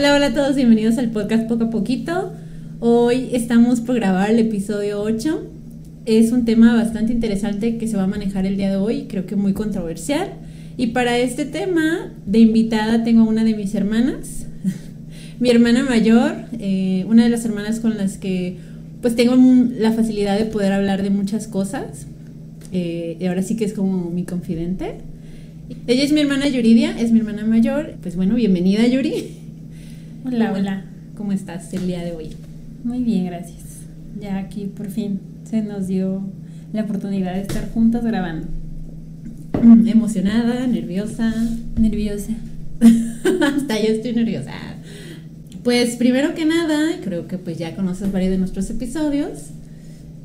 Hola, hola a todos, bienvenidos al podcast Poco a Poquito. Hoy estamos por grabar el episodio 8. Es un tema bastante interesante que se va a manejar el día de hoy, creo que muy controversial. Y para este tema, de invitada tengo a una de mis hermanas, mi hermana mayor, eh, una de las hermanas con las que pues tengo la facilidad de poder hablar de muchas cosas. Eh, y ahora sí que es como mi confidente. Ella es mi hermana Yuridia, es mi hermana mayor. Pues bueno, bienvenida Yuri. Hola, hola. ¿Cómo estás el día de hoy? Muy bien, gracias. Ya aquí por fin se nos dio la oportunidad de estar juntas grabando. Emocionada, nerviosa. Nerviosa. Hasta yo estoy nerviosa. Pues primero que nada, creo que pues ya conoces varios de nuestros episodios.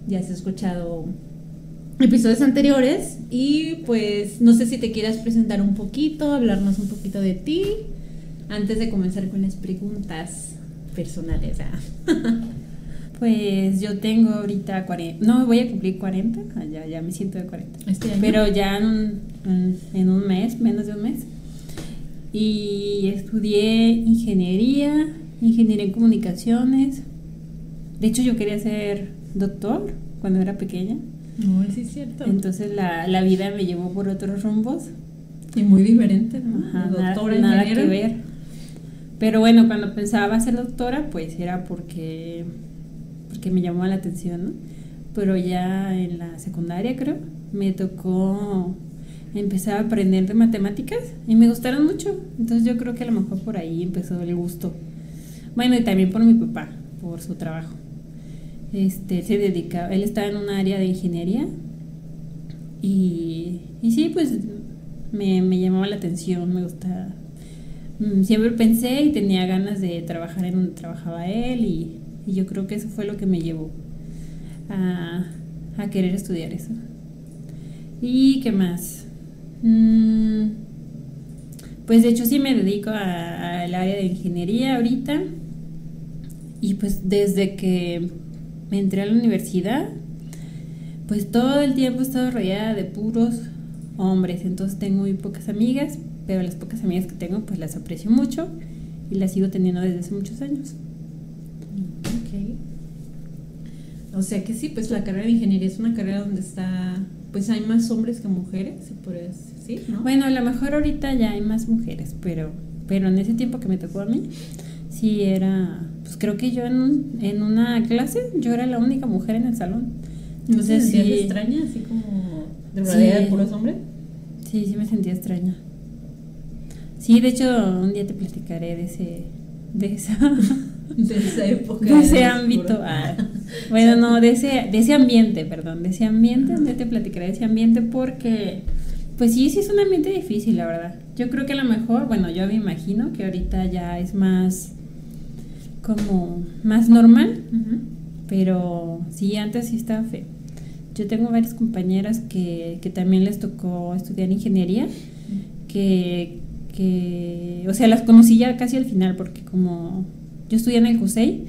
Ya has escuchado episodios anteriores y pues no sé si te quieras presentar un poquito, hablarnos un poquito de ti antes de comenzar con las preguntas personales. Pues yo tengo ahorita 40, no voy a cumplir 40, ah, ya, ya me siento de 40. Este Pero ya en un, en un mes, menos de un mes. Y estudié ingeniería, ingeniería en comunicaciones. De hecho yo quería ser doctor cuando era pequeña. No, sí es cierto. Entonces la, la vida me llevó por otros rumbos. Y muy diferente, ¿no? Ajá, nada, nada que ver. Pero bueno, cuando pensaba ser doctora, pues era porque, porque me llamó la atención. Pero ya en la secundaria, creo, me tocó empezar a aprender de matemáticas y me gustaron mucho. Entonces yo creo que a lo mejor por ahí empezó el gusto. Bueno, y también por mi papá, por su trabajo. Este, se dedicaba, él estaba en un área de ingeniería y, y sí, pues me, me llamaba la atención, me gustaba siempre pensé y tenía ganas de trabajar en donde trabajaba él y, yo creo que eso fue lo que me llevó a, querer estudiar eso. ¿Y qué más? Mm, pues de hecho sí me dedico al área de ingeniería ahorita y pues desde que me entré a la universidad pues todo el tiempo he estado rodeada de puros hombres, entonces tengo muy pocas amigas, pero las pocas amigas que tengo pues las aprecio mucho y las sigo teniendo desde hace muchos años. Ok. O sea que sí, pues la carrera de ingeniería es una carrera donde está, pues hay más hombres que mujeres, se decir, ¿no? Bueno, a lo mejor ahorita ya hay más mujeres, pero, pero en ese tiempo que me tocó a mí, sí era, pues creo que yo en, en una clase, yo era la única mujer en el salón. Entonces, ¿No se sí, extraña, así como de rodeada de puros hombres? Sí, sí me sentía extraña. Sí, de hecho, un día te platicaré de ese. de esa. de esa época. De ese ámbito. Ah, bueno, no, de ese, de ese ambiente, perdón. De ese ambiente, un día te platicaré de ese ambiente porque. Pues sí, sí es un ambiente difícil, la verdad. Yo creo que a lo mejor, bueno, yo me imagino que ahorita ya es más. como. más normal. Pero sí, antes sí estaba feo. Yo tengo varias compañeras que, que también les tocó estudiar ingeniería, que que, o sea, las conocí ya casi al final, porque como yo estudié en el CUSEI,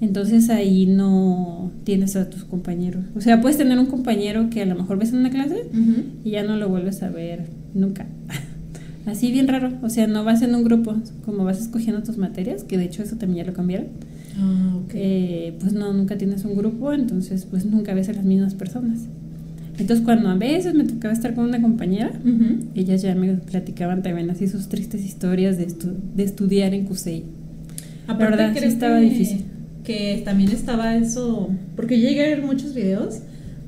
entonces ahí no tienes a tus compañeros. O sea, puedes tener un compañero que a lo mejor ves en una clase y ya no lo vuelves a ver nunca. Así bien raro. O sea, no vas en un grupo, como vas escogiendo tus materias, que de hecho eso también ya lo cambiaron. Ah, okay. eh, pues no, nunca tienes un grupo, entonces pues nunca ves a las mismas personas. Entonces cuando a veces me tocaba estar con una compañera, ellas ya me platicaban también así sus tristes historias de, de estudiar en CUSEI. Aparte, la verdad, sí estaba difícil. Que también estaba eso, porque yo llegué a ver muchos videos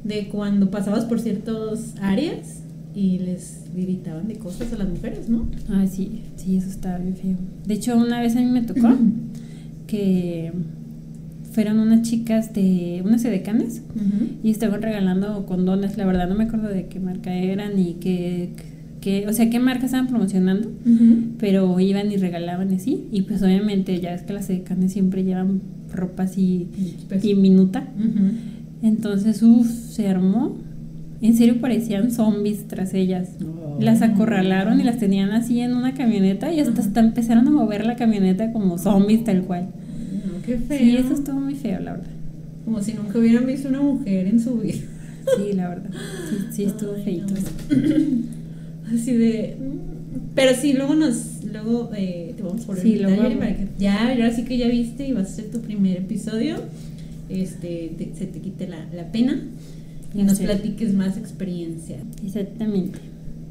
de cuando pasabas por ciertas áreas y les gritaban de cosas a las mujeres, ¿no? Ah, sí, sí, eso estaba bien feo. De hecho, una vez a mí me tocó que fueron unas chicas de unas edecanes y estaban regalando condones. La verdad no me acuerdo de qué marca eran y qué, qué o sea, qué marca estaban promocionando, pero iban y regalaban así. Y pues obviamente ya es que las edecanes siempre llevan ropa así diminuta. Entonces, uff, se armó. En serio parecían zombies tras ellas. Las acorralaron y las tenían así en una camioneta y hasta, hasta empezaron a mover la camioneta como zombies tal cual. Qué feo. Sí, eso estuvo feo, la verdad. Como si nunca hubieran visto una mujer en su vida. Sí, la verdad. Sí, sí estuvo feito. Así de. Pero sí, luego nos. luego eh, te vamos a poner Sí, detalle vamos. para que ya, ahora sí que ya viste y vas a ser tu primer episodio. Este, te- se te quite la, la pena y nos platiques más experiencia. Exactamente.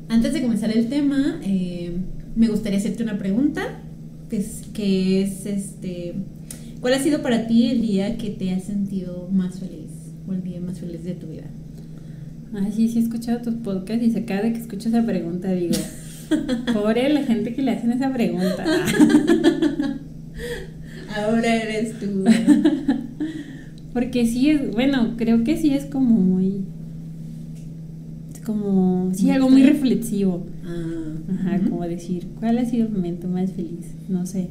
Antes de comenzar el tema, eh, me gustaría hacerte una pregunta, que es, que es este, ¿cuál ha sido para ti el día que te has sentido más feliz o el día más feliz de tu vida? Ay, sí, sí he escuchado tus podcasts y se cada que escucho esa pregunta digo, pobre la gente que le hacen esa pregunta. Ahora eres tú. Porque sí es, bueno, creo que sí es como muy, es como, sí, algo muy reflexivo. Ah, Ajá, como decir, ¿cuál ha sido el momento más feliz? No sé.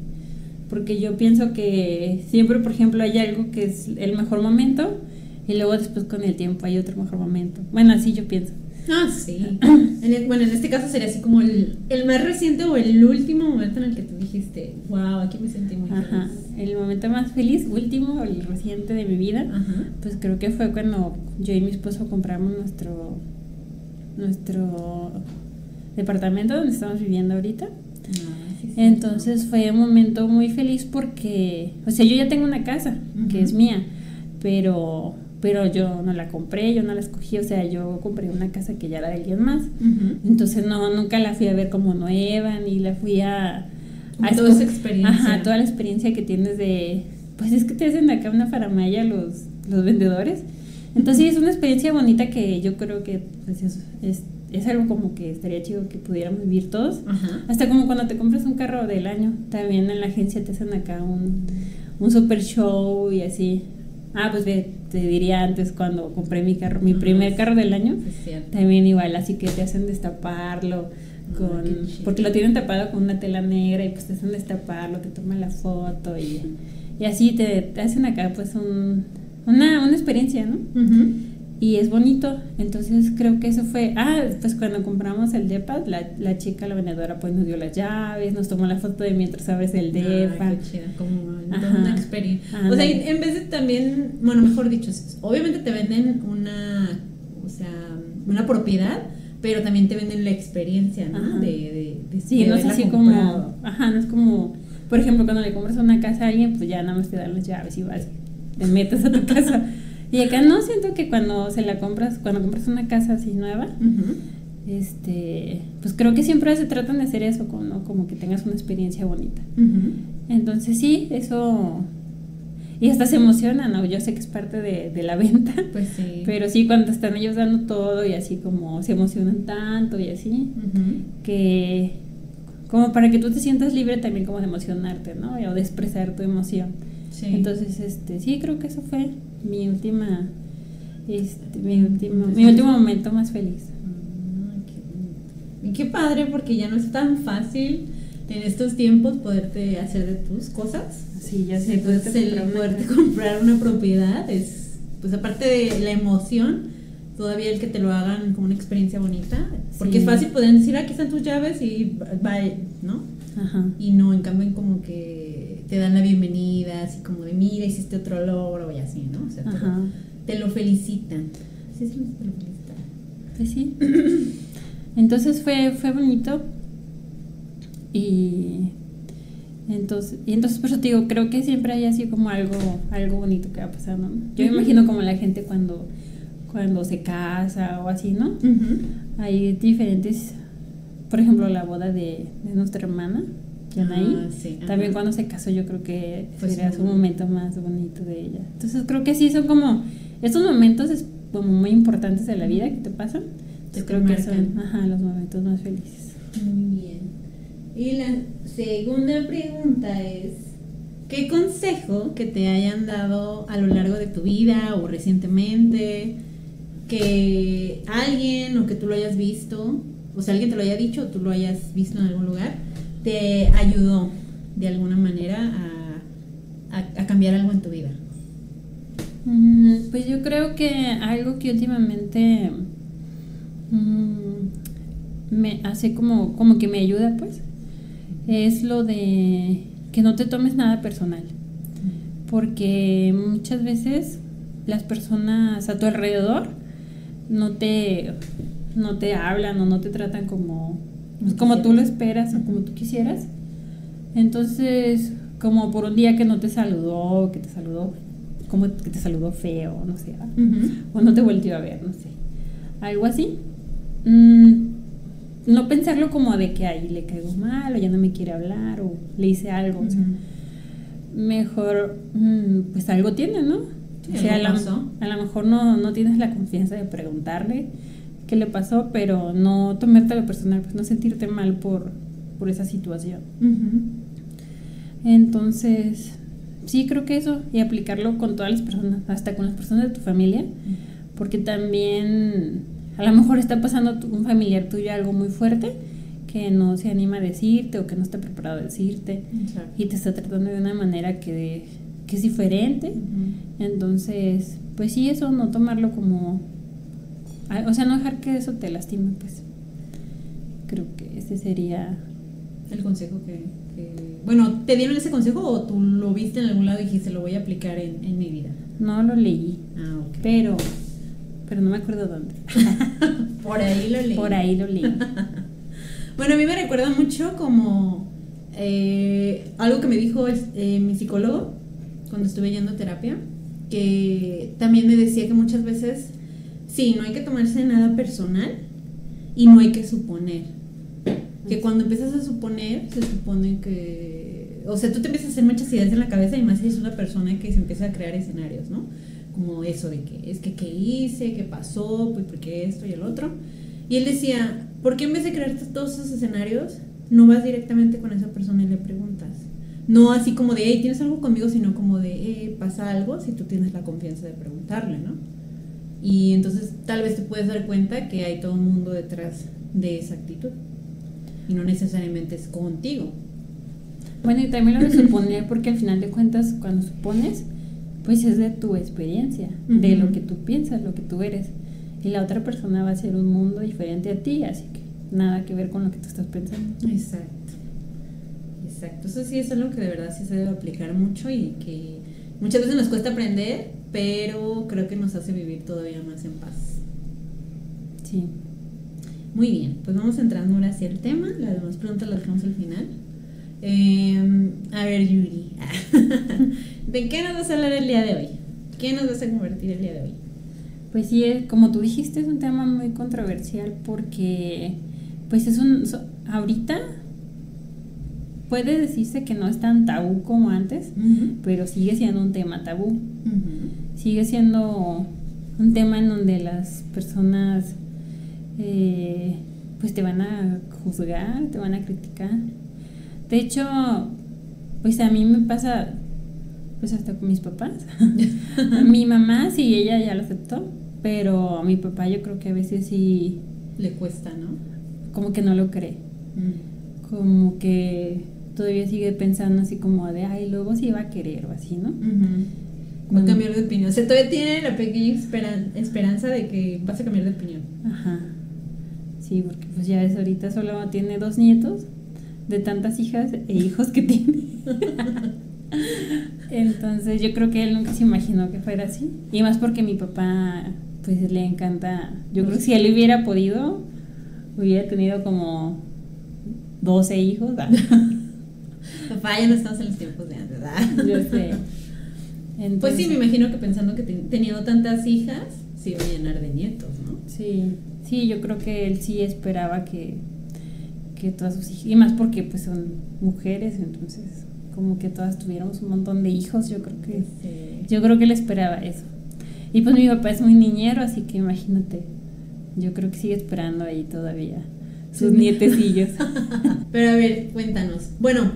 Porque yo pienso que siempre, por ejemplo, hay algo que es el mejor momento y luego después con el tiempo hay otro mejor momento. Bueno, así yo pienso. Ah, sí. En el- bueno, en este caso sería así como el, el más reciente o el último momento en el que tú dijiste, wow, aquí me sentí muy Ajá. feliz. El momento más feliz, último, el reciente de mi vida, Ajá. pues creo que fue cuando yo y mi esposo compramos nuestro nuestro departamento donde estamos viviendo ahorita. Entonces fue un momento muy feliz porque, o sea, yo ya tengo una casa que es mía, pero, pero yo no la compré, yo no la escogí, o sea, yo compré una casa que ya era de alguien más. Entonces no, nunca la fui a ver como nueva, ni la fui a... A toda esa experiencia. Ajá, toda la experiencia que tienes de... Pues es que te hacen acá una faramaya los, los vendedores. Entonces sí, es una experiencia bonita que yo creo que pues, es, es, es algo como que estaría chido que pudiéramos vivir todos. Ajá. Hasta como cuando te compras un carro del año, también en la agencia te hacen acá un, un super show y así. Ah, pues te diría antes cuando compré mi carro, mi primer carro del año, también igual, así que te hacen destaparlo con porque lo tienen tapado con una tela negra y pues te hacen destaparlo, te toman la foto y, y así te, te hacen acá pues un, una, una experiencia, ¿no? Ujú. Y es bonito, entonces creo que eso fue, ah, pues cuando compramos el DEPA, la, la chica, la vendedora, pues nos dio las llaves, nos tomó la foto de mientras abres el DEPA. Ah, qué chida, como Ajá. una experiencia. O sea, en vez de también, bueno, mejor dicho, obviamente te venden una, o sea, una propiedad, pero también te venden la experiencia, ¿no? De, de, de- Sí, de no es así comprado. como, ajá, no es como, por ejemplo, cuando le compras una casa a alguien, pues ya nada más te dan las llaves y vas, te metes a tu casa. Y acá no siento que cuando se la compras, cuando compras una casa así nueva, este, pues creo que siempre se tratan de hacer eso, como, ¿no? como que tengas una experiencia bonita. Entonces sí, eso, y hasta se emocionan, ¿no? Yo sé que es parte de, de la venta, Pues sí. pero sí, cuando están ellos dando todo y así como se emocionan tanto y así, que como para que tú te sientas libre también como de emocionarte, ¿no? O de expresar tu emoción. Sí. Entonces, este, sí, creo que eso fue mi última, este, mi último, mi último momento más feliz. Ah. Y qué padre, porque ya no es tan fácil en estos tiempos poderte hacer de tus cosas. Sí, ya sé, pues poderte el comprar poderte comprar una propiedad es, pues aparte de la emoción, todavía el que te lo hagan como una experiencia bonita, porque Sí. es fácil poder decir aquí están tus llaves y va, ¿no? Ajá. Y no, en cambio como que te dan la bienvenida, así como de mira, hiciste otro logro y así, ¿no? O sea, te lo- te lo felicitan. Sí, sí, te lo felicitan. Pues sí. Entonces fue, fue bonito. Y entonces, y entonces por eso te digo, creo que siempre hay así como algo, algo bonito que va pasando. Yo me imagino como la gente cuando, cuando se casa o así, ¿no? Hay diferentes, por ejemplo, la boda de, de nuestra hermana, Ah, sí, ajá. También cuando se casó yo creo que Fue sería su su momento más bonito de ella. Entonces creo que sí, son como, estos momentos es como muy importantes de la vida que te pasan. Te Entonces creo que son ajá, los momentos más felices. Muy bien. Y la segunda pregunta es, ¿qué consejo que te hayan dado a lo largo de tu vida o recientemente, que alguien o que tú lo hayas visto, o sea, alguien te lo haya dicho o tú lo hayas visto en algún lugar, te ayudó de alguna manera a, a- cambiar algo en tu vida? Mm, Pues yo creo que algo que últimamente mm, me hace como, como que me ayuda, pues, es lo de que no te tomes nada personal. Porque muchas veces las personas a tu alrededor no te, no te hablan o no te tratan como, pues, como tú lo esperas o como tú quisieras. Entonces, como por un día que no te saludó, que te saludó, como que te saludó feo, no sé, o no te volvió a ver, no sé, algo así. Mm, no pensarlo como de que ahí le caigo mal o ya no me quiere hablar o le hice algo. mejor, mm, pues algo tiene, ¿no? o sea, a, a, lo mejor no, no tienes la confianza de preguntarle le pasó, pero no tomarte lo personal, pues no sentirte mal por, por esa situación. Entonces, sí creo que eso, y aplicarlo con todas las personas, hasta con las personas de tu familia, porque también a lo mejor está pasando un familiar tuyo algo muy fuerte que no se anima a decirte o que no está preparado a decirte y te está tratando de una manera que, que es diferente. Entonces, pues sí, eso no tomarlo como... O sea, no dejar que eso te lastime, pues. Creo que ese sería... El consejo que, Bueno, ¿te dieron ese consejo o tú lo viste en algún lado y dijiste lo voy a aplicar en, en mi vida? No lo leí. Ah, ok. Pero pero no me acuerdo dónde. Por ahí lo leí. Por ahí lo leí. bueno, a mí me recuerda mucho como eh, algo que me dijo eh, mi psicólogo cuando estuve yendo a terapia, que también me decía que muchas veces, sí, no hay que tomarse nada personal y no hay que suponer. Que cuando empiezas a suponer, se supone que... O sea, tú te empiezas a hacer muchas ideas en la cabeza y más si es una persona que se empieza a crear escenarios, ¿no? como eso de que es que qué hice, qué pasó, pues porque esto y el otro. Y él decía, ¿por qué en vez de crear todos esos escenarios, no vas directamente con esa persona y le preguntas? No así como de, hey, ¿tienes algo conmigo? Sino como de, hey, pasa algo si tú tienes la confianza de preguntarle, ¿no? Y entonces tal vez te puedes dar cuenta que hay todo un mundo detrás de esa actitud. Y no necesariamente es contigo. Bueno, y también lo de suponer, porque al final de cuentas, cuando supones, pues es de tu experiencia, de lo que tú piensas, lo que tú eres. Y la otra persona va a ser un mundo diferente a ti, así que nada que ver con lo que tú estás pensando. Exacto. Exacto. Eso sí es algo que de verdad sí se debe aplicar mucho y que muchas veces nos cuesta aprender, pero creo que nos hace vivir todavía más en paz. Sí. Muy bien, pues vamos entrando ahora hacia el tema. Las demás preguntas las dejamos al final. Em, a ver, Yuri. ¿De qué nos vas a hablar el día de hoy? ¿Qué nos vas a convertir el día de hoy? Pues sí, como tú dijiste, es un tema muy controversial porque, pues es un. ahorita puede decirse que no es tan tabú como antes, pero sigue siendo un tema tabú. Sigue siendo un tema en donde las personas eh, pues te van a juzgar, te van a criticar. De hecho, pues a mí me pasa, pues hasta con mis papás. mi mamá sí, ella ya lo aceptó, pero a mi papá yo creo que a veces sí... Le cuesta, ¿no? Como que no lo cree. Mm. Como que todavía sigue pensando así como de, ay, luego sí va a querer o así, ¿no? Va a cambiar de opinión. O sea, todavía tiene la pequeña esperanza de que vas a cambiar de opinión. Ajá. Sí, porque pues ya es ahorita solo tiene dos nietos de tantas hijas e hijos que tiene. Entonces yo creo que él nunca se imaginó que fuera así. Y más porque mi papá pues le encanta, yo creo que si él hubiera podido, hubiera tenido como 12 hijos. Papá, ya no estamos en los tiempos de antes, ¿verdad? Yo sé. pues sí, me imagino que pensando que teniendo tantas hijas, se iba a llenar de nietos, ¿no? Sí, sí, yo creo que él sí esperaba que que todas sus hijas, y más porque pues son mujeres, entonces como que todas tuviéramos un montón de hijos, yo creo que yo creo que él esperaba eso. Y pues mi papá es muy niñero, así que imagínate, yo creo que sigue esperando ahí todavía sus nietecillos. Pero a ver, cuéntanos. Bueno,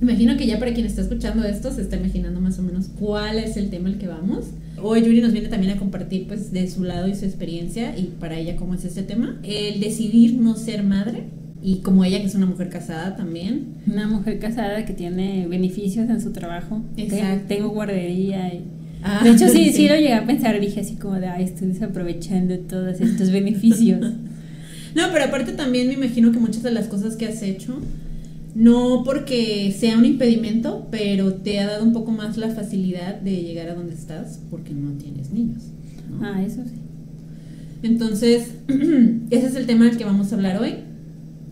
imagino que ya para quien está escuchando esto se está imaginando más o menos cuál es el tema al que vamos. Hoy Yuri nos viene también a compartir pues de su lado y su experiencia y para ella cómo es este tema. El decidir no ser madre y como ella que es una mujer casada también. Una mujer casada que tiene beneficios en su trabajo. Exacto. Tengo guardería y... Ah, de hecho, sí, sí, lo llegué a pensar, dije así como de, ay, estoy desaprovechando todos estos beneficios. no, pero aparte también me imagino que muchas de las cosas que has hecho, no porque sea un impedimento, pero te ha dado un poco más la facilidad de llegar a donde estás porque no tienes niños. Ah, eso sí. Entonces, ese es el tema del que vamos a hablar hoy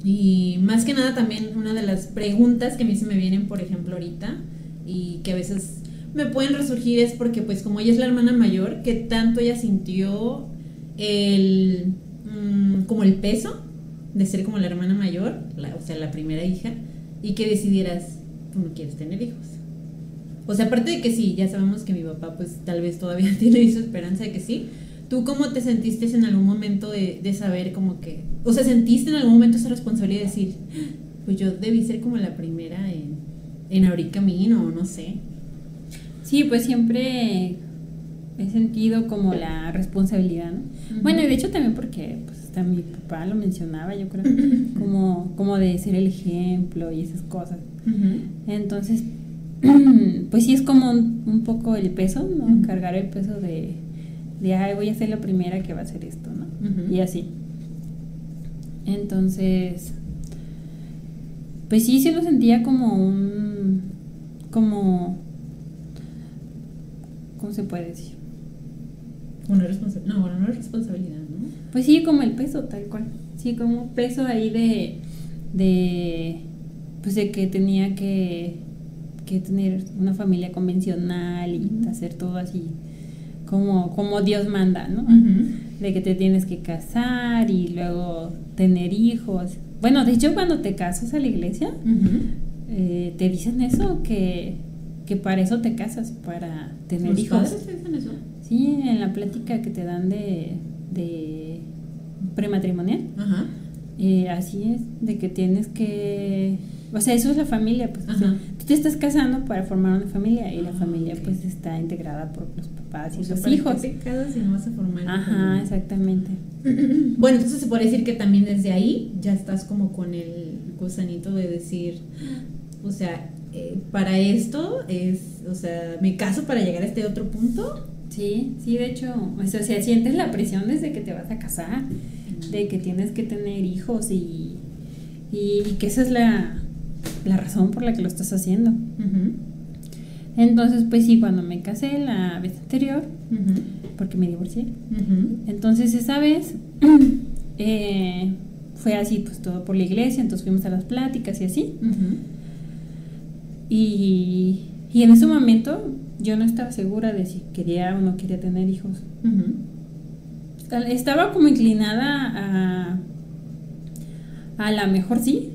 Y más que nada también una de las preguntas que a mí se me vienen, por ejemplo, ahorita, y que a veces me pueden resurgir es porque pues como ella es la hermana mayor, que tanto ella sintió el mm, como el peso de ser como la hermana mayor, o sea, la primera hija, y que decidieras, tú no quieres tener hijos. O sea, aparte de que sí, ya sabemos que mi papá pues tal vez todavía tiene esa esperanza de que sí. ¿Tú cómo te sentiste en algún momento de, de saber como que, o sea, sentiste en algún momento esa responsabilidad de decir, pues yo debí ser como la primera en, en abrir camino o no sé? Sí, pues siempre he sentido como la responsabilidad, ¿no? Bueno, y de hecho también porque pues hasta mi papá lo mencionaba, yo creo, como, como de ser el ejemplo y esas cosas. Entonces, pues sí es como un, poco el peso, ¿no? Cargar el peso de, de, ay, voy a ser la primera que va a hacer esto, ¿no? Y así. Entonces, pues sí, sí lo sentía como un, como, ¿cómo se puede decir? Una responsabilidad, no, una responsabilidad, ¿no? Pues sí, como el peso, tal cual. Sí, como peso ahí de, de, pues de que tenía que que tener una familia convencional y hacer todo así como, como Dios manda, ¿no? De que te tienes que casar y luego tener hijos. Bueno, de hecho cuando te casas a la iglesia, eh, te dicen eso, que, que, para eso te casas, para tener ¿Los hijos. Padres te dicen eso? Sí, en la plática que te dan de, de prematrimonial. Ajá. Eh, así es, de que tienes que o sea, eso es la familia, pues. tú te estás casando para formar una familia y la ah, familia, pues, está integrada por los papás y los hijos. te casas y no vas a formar Ajá, exactamente. bueno, entonces se puede decir que también desde ahí ya estás como con el gusanito de decir, o sea, eh, para esto es, o sea, me caso para llegar a este otro punto. Sí, sí, de hecho, o sea, sientes la presión desde que te vas a casar, de que tienes que tener hijos y, y que esa es la la razón por la que lo estás haciendo. Entonces, pues sí, cuando me casé la vez anterior, porque me divorcié, entonces esa vez eh, fue así, pues todo por la iglesia, entonces fuimos a las pláticas y así. y, y, en ese momento yo no estaba segura de si quería o no quería tener hijos. Estaba como inclinada a a la mejor sí,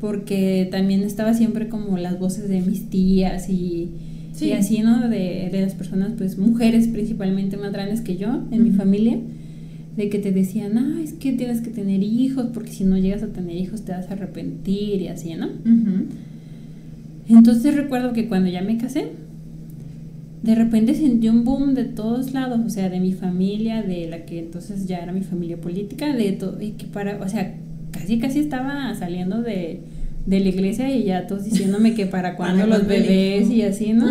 porque también estaba siempre como las voces de mis tías y, así, ¿no? De, las personas, pues mujeres principalmente más grandes que yo en mi familia, de que te decían, ah, es que tienes que tener hijos, porque si no llegas a tener hijos te vas a arrepentir y así, ¿no? Entonces recuerdo que cuando ya me casé, de repente sentí un boom de todos lados, o sea, de mi familia, de la que entonces ya era mi familia política, de todo, y que para, o sea, casi casi estaba saliendo de, de la iglesia y ya todos diciéndome que para cuando los bebés y así, ¿no?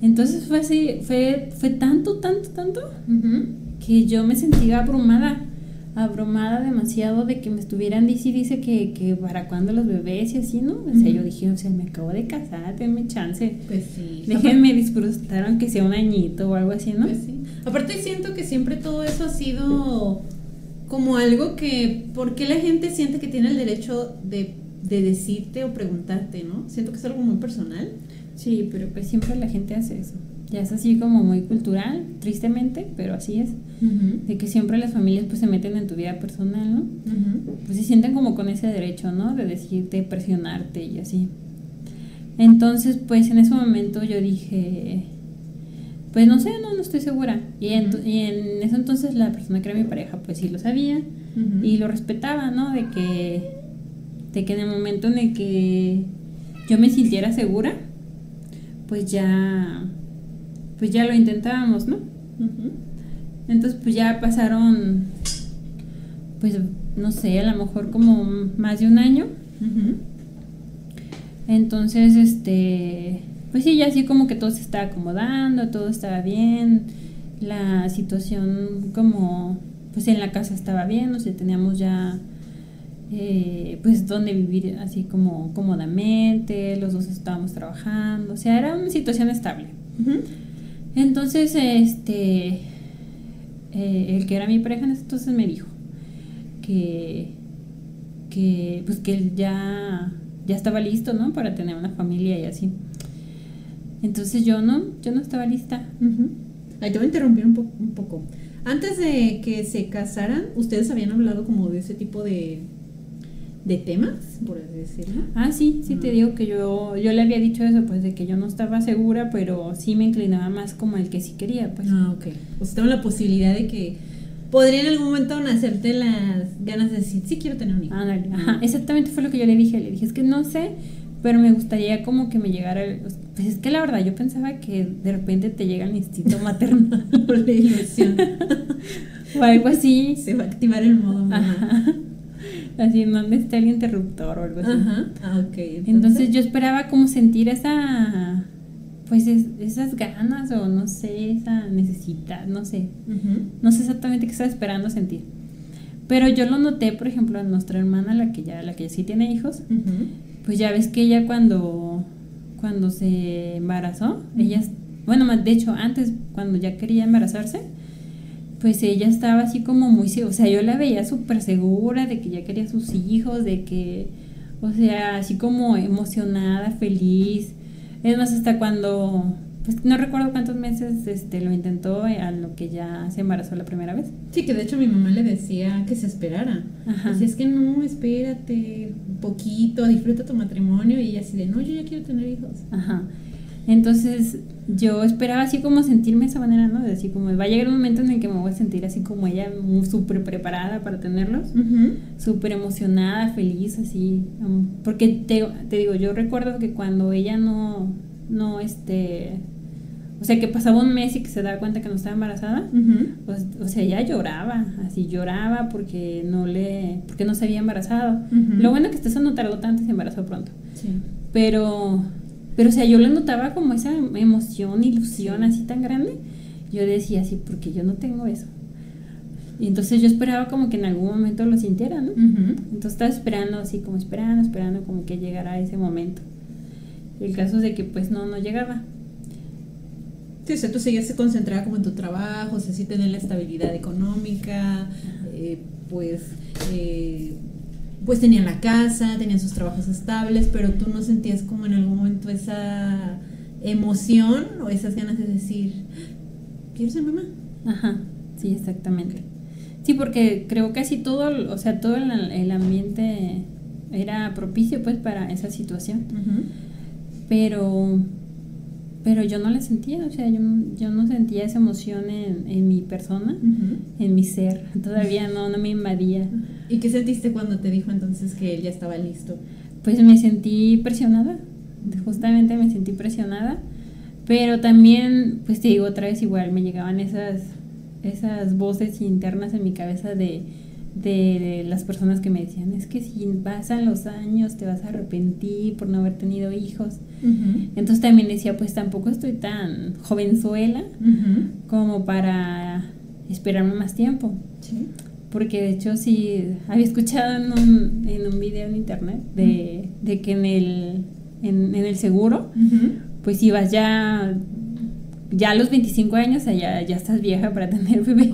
Entonces fue así, fue, fue tanto, tanto, tanto, que yo me sentía abrumada, abrumada demasiado de que me estuvieran dice y dice que, que para cuando los bebés y así, ¿no? O sea, yo dije, o sea, me acabo de casar, denme chance. Pues sí. Déjenme disfrutar aunque sea un añito o algo así, ¿no? Pues sí. Aparte siento que siempre todo eso ha sido como algo que, ¿por qué la gente siente que tiene el derecho de de decirte o preguntarte, ¿no? Siento que es algo muy personal. Sí, pero pues siempre la gente hace eso. Ya es así como muy cultural, tristemente, pero así es. De que siempre las familias pues se meten en tu vida personal, ¿no? Pues se sienten como con ese derecho, ¿no? De decirte, presionarte y así. Entonces, pues en ese momento yo dije, pues no sé, no, no estoy segura. Y, en, y en ese entonces la persona que era mi pareja, pues sí lo sabía y lo respetaba, ¿no? De que de que en el momento en el que yo me sintiera segura, pues ya, pues ya lo intentábamos, ¿no? Entonces, pues ya pasaron, pues, no sé, a lo mejor como más de un año. Entonces, este, pues sí, ya así como que todo se estaba acomodando, todo estaba bien, la situación como, pues en la casa estaba bien, o sea, teníamos ya eh, pues donde vivir así como cómodamente, los dos estábamos trabajando, o sea, era una situación estable. Entonces, este, eh, el que era mi pareja entonces me dijo que, que, pues que él ya, ya estaba listo, ¿no? Para tener una familia y así. Entonces yo no, yo no estaba lista. Ahí te voy a interrumpir un, un poco. Antes de que se casaran, ¿ustedes habían hablado como de ese tipo de, de temas, por así decirlo? Ah, sí, sí te digo que yo, yo le había dicho eso, pues de que yo no estaba segura, pero sí me inclinaba más como el que sí quería, pues. Ah, ok. O sea, estaba la posibilidad de que podría en algún momento nacerte las ganas de decir, sí quiero tener un hijo. Ándale, ajá, exactamente fue lo que yo le dije, le dije, es que no sé, pero me gustaría como que me llegara, el- pues es que la verdad yo pensaba que de repente te llega el instinto maternal la ilusión. o algo así. Se va a activar el modo mamá. Ajá. Así en donde está el interruptor o algo así. Ajá. Ah, ok. Entonces yo esperaba como sentir esa, pues es- esas ganas o no sé, esa necesidad, no sé, no sé exactamente qué estaba esperando sentir. Pero yo lo noté, por ejemplo, en nuestra hermana, la que ya, la que sí tiene hijos, pues ya ves que ella cuando, cuando se embarazó, ella, bueno, de hecho antes, cuando ya quería embarazarse, pues ella estaba así como muy, se- o sea, yo la veía súper segura de que ya quería sus hijos, de que, o sea, así como emocionada, feliz. Es más, hasta cuando, pues no recuerdo cuántos meses este, lo intentó eh, a lo que ya se embarazó la primera vez. Sí, que de hecho mi mamá le decía que se esperara. Ajá. Decía, es que no, espérate un poquito, disfruta tu matrimonio. Y ella así de, no, yo ya quiero tener hijos. Ajá. Entonces yo esperaba así como sentirme de esa manera, ¿no? De así como va a llegar un momento en el que me voy a sentir así como ella, súper preparada para tenerlos, súper emocionada, feliz, así. Porque te, te digo, yo recuerdo que cuando ella no, no, este, o sea, que pasaba un mes y que se daba cuenta que no estaba embarazada, pues, o sea, ella lloraba, así lloraba porque no le, porque no se había embarazado. Lo bueno que hasta eso no tardó tanto y se embarazó pronto. Sí. Pero, pero, o sea, yo le notaba como esa emoción, ilusión así tan grande. Yo decía así, porque yo no tengo eso. Y entonces yo esperaba como que en algún momento lo sintiera, ¿no? Entonces estaba esperando así, como esperando, esperando como que llegara ese momento. El caso es de que pues no, no llegaba. Sí, o sea, tú seguías concentrada como en tu trabajo, o sea, sí tener la estabilidad económica, eh, pues, eh, pues tenían la casa, tenían sus trabajos estables, pero tú no sentías como en algún momento esa emoción o esas ganas de decir, quiero ser mamá. Ajá, sí, exactamente. Sí, porque creo que así todo, o sea, todo el, el ambiente era propicio pues para esa situación. pero pero yo no la sentía, o sea, yo, yo no sentía esa emoción en, en mi persona, en mi ser, todavía no, no me invadía. ¿Y qué sentiste cuando te dijo entonces que él ya estaba listo? Pues me sentí presionada, justamente me sentí presionada, pero también, pues te digo otra vez igual, me llegaban esas, esas voces internas en mi cabeza de, de las personas que me decían, es que si pasan los años te vas a arrepentir por no haber tenido hijos. Entonces también decía, pues tampoco estoy tan jovenzuela como para esperarme más tiempo. Sí. Porque de hecho sí, había escuchado en un, en un video en internet de, de que en el, en, en el seguro, pues ibas ya, ya a los 25 años, sea, ya, ya estás vieja para tener bebés.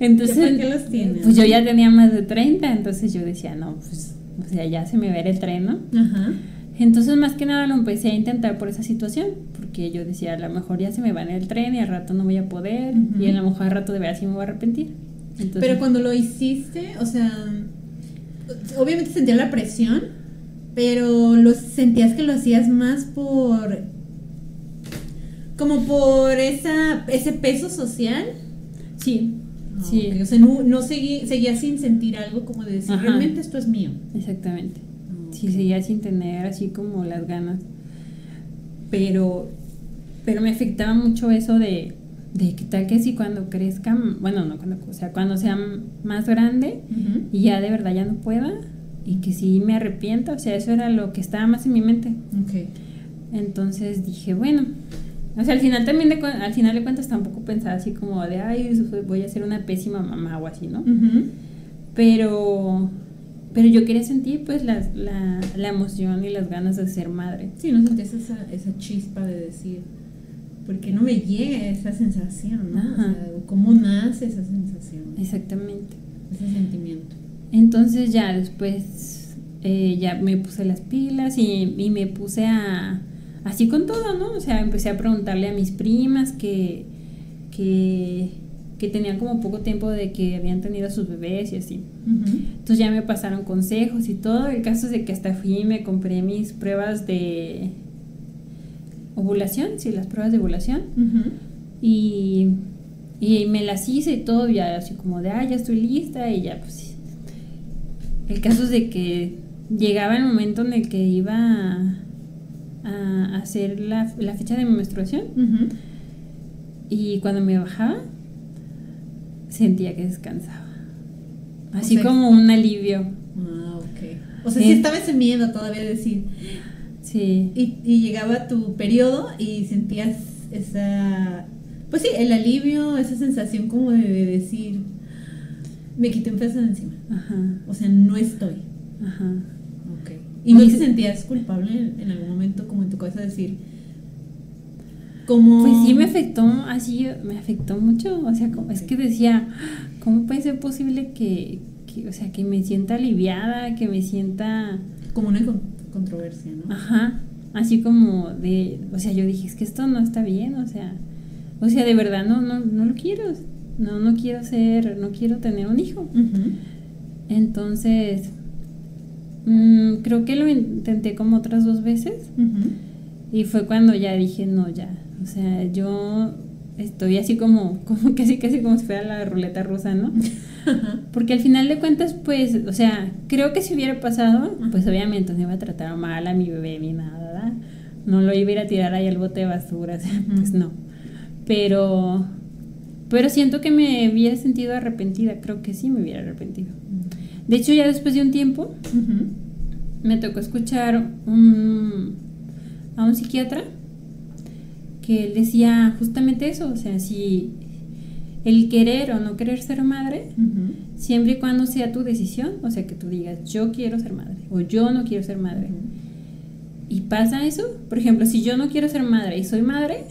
Entonces, ¿Ya para qué los tienes? pues yo ya tenía más de 30, entonces yo decía, no, pues, o sea, ya se me va el tren, ¿no? Ajá. Entonces, más que nada lo empecé a intentar por esa situación, porque yo decía, a lo mejor ya se me va en el tren y al rato no voy a poder, y a lo mejor al rato de verdad sí me voy a arrepentir. Entonces, Pero cuando lo hiciste, o sea, obviamente sentías la presión, pero lo sentías que lo hacías más por como por esa ese peso social. Sí, sí. O sea, no, no seguí- seguías sin sentir algo como de decir, Ajá. realmente esto es mío. exactamente. Sí, seguía sin tener así como las ganas. Pero, pero me afectaba mucho eso de, de que tal que si cuando crezca, bueno, no cuando, o sea, cuando sea más grande y ya de verdad ya no pueda y que sí me arrepienta, o sea, eso era lo que estaba más en mi mente. Ok. Entonces dije, bueno, o sea, al final también de, al final de cuentas tampoco pensaba así como de, ay, voy a ser una pésima mamá o así, ¿no? Pero, pero yo quería sentir pues la, la, la emoción y las ganas de ser madre. Sí, no sentías esa, esa chispa de decir, porque no me llega esa sensación, ¿no? O sea, ¿cómo nace esa sensación? Exactamente. Ese sentimiento. Entonces ya después eh, ya me puse las pilas y, y, me puse a... Así con todo, ¿no? O sea, empecé a preguntarle a mis primas que... que que tenían como poco tiempo de que habían tenido a sus bebés y así. Entonces ya me pasaron consejos y todo. El caso es de que hasta fui y me compré mis pruebas de ovulación, sí, las pruebas de ovulación. y, y, me las hice y todo, ya así como de, ah, ya estoy lista y ya pues... El caso es de que llegaba el momento en el que iba a, hacer la, la, fecha de mi menstruación. Y cuando me bajaba, sentía que descansaba. Así como un alivio. Ah, ok. O sea, si estaba ese miedo todavía de decir. Sí. Y, y, llegaba tu periodo y sentías esa. Pues sí, el alivio, esa sensación como de, decir. Me quité un peso de encima. Ajá. O sea, no estoy. Ajá. ¿Y no te sentías culpable en algún momento, como en tu cabeza, decir pues sí me afectó, así me afectó mucho, o sea, como, es que decía, ¿cómo puede ser posible que, o sea, que me sienta aliviada, que me sienta... Como una controversia, ¿no? Ajá, así como de, o sea, yo dije, es que esto no está bien, o sea, o sea, de verdad no, no, no lo quiero, no, no quiero ser, no quiero tener un hijo. Entonces, mmm, creo que lo intenté como otras dos veces. Y fue cuando ya dije, no, ya, o sea, yo estoy así como, como casi casi como si fuera la ruleta rusa, ¿no? Porque al final de cuentas, pues, o sea, creo que si hubiera pasado, pues obviamente no iba a tratar mal a mi bebé ni nada, ¿verdad? No lo iba a ir a tirar ahí al bote de basura, o sea, pues no. Pero, pero siento que me hubiera sentido arrepentida, creo que sí me hubiera arrepentido. De hecho, ya después de un tiempo, me tocó escuchar un, a un psiquiatra que él decía justamente eso, o sea, si el querer o no querer ser madre, siempre y cuando sea tu decisión, o sea, que tú digas, yo quiero ser madre o yo no quiero ser madre. Y pasa eso, por ejemplo, si yo no quiero ser madre y soy madre,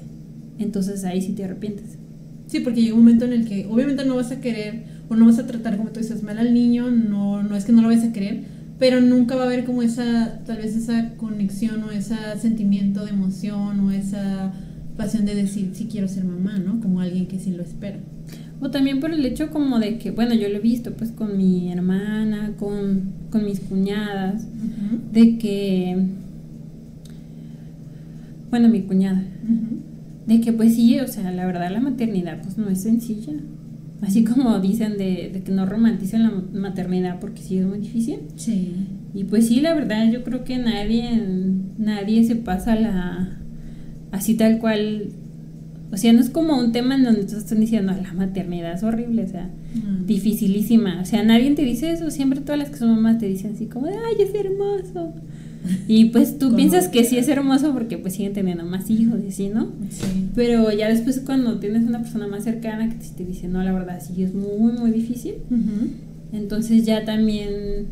entonces ahí sí te arrepientes. Sí, porque llega un momento en el que obviamente no vas a querer o no vas a tratar como tú dices mal al niño, no, no es que no lo vayas a querer, pero nunca va a haber como esa, tal vez esa conexión o ese sentimiento de emoción o esa pasión de decir si quiero ser mamá, ¿no? Como alguien que sí lo espera. O también por el hecho como de que, bueno, yo lo he visto pues con mi hermana, con, con mis cuñadas, de que, bueno, mi cuñada, de que pues sí, o sea, la verdad la maternidad pues no es sencilla. Así como dicen de, de que no romanticen la maternidad porque sí es muy difícil. Sí. Y pues sí, la verdad yo creo que nadie, nadie se pasa la así tal cual. O sea, no es como un tema en donde te están diciendo, la maternidad es horrible, o sea, mm. dificilísima. O sea, nadie te dice eso. Siempre todas las que son mamás te dicen así como, ay, es hermoso. Y pues tú piensas que sí es hermoso porque pues siguen teniendo más hijos y así, ¿no? Sí. Pero ya después cuando tienes una persona más cercana que te dice, no, la verdad sí es muy, muy difícil. Entonces ya también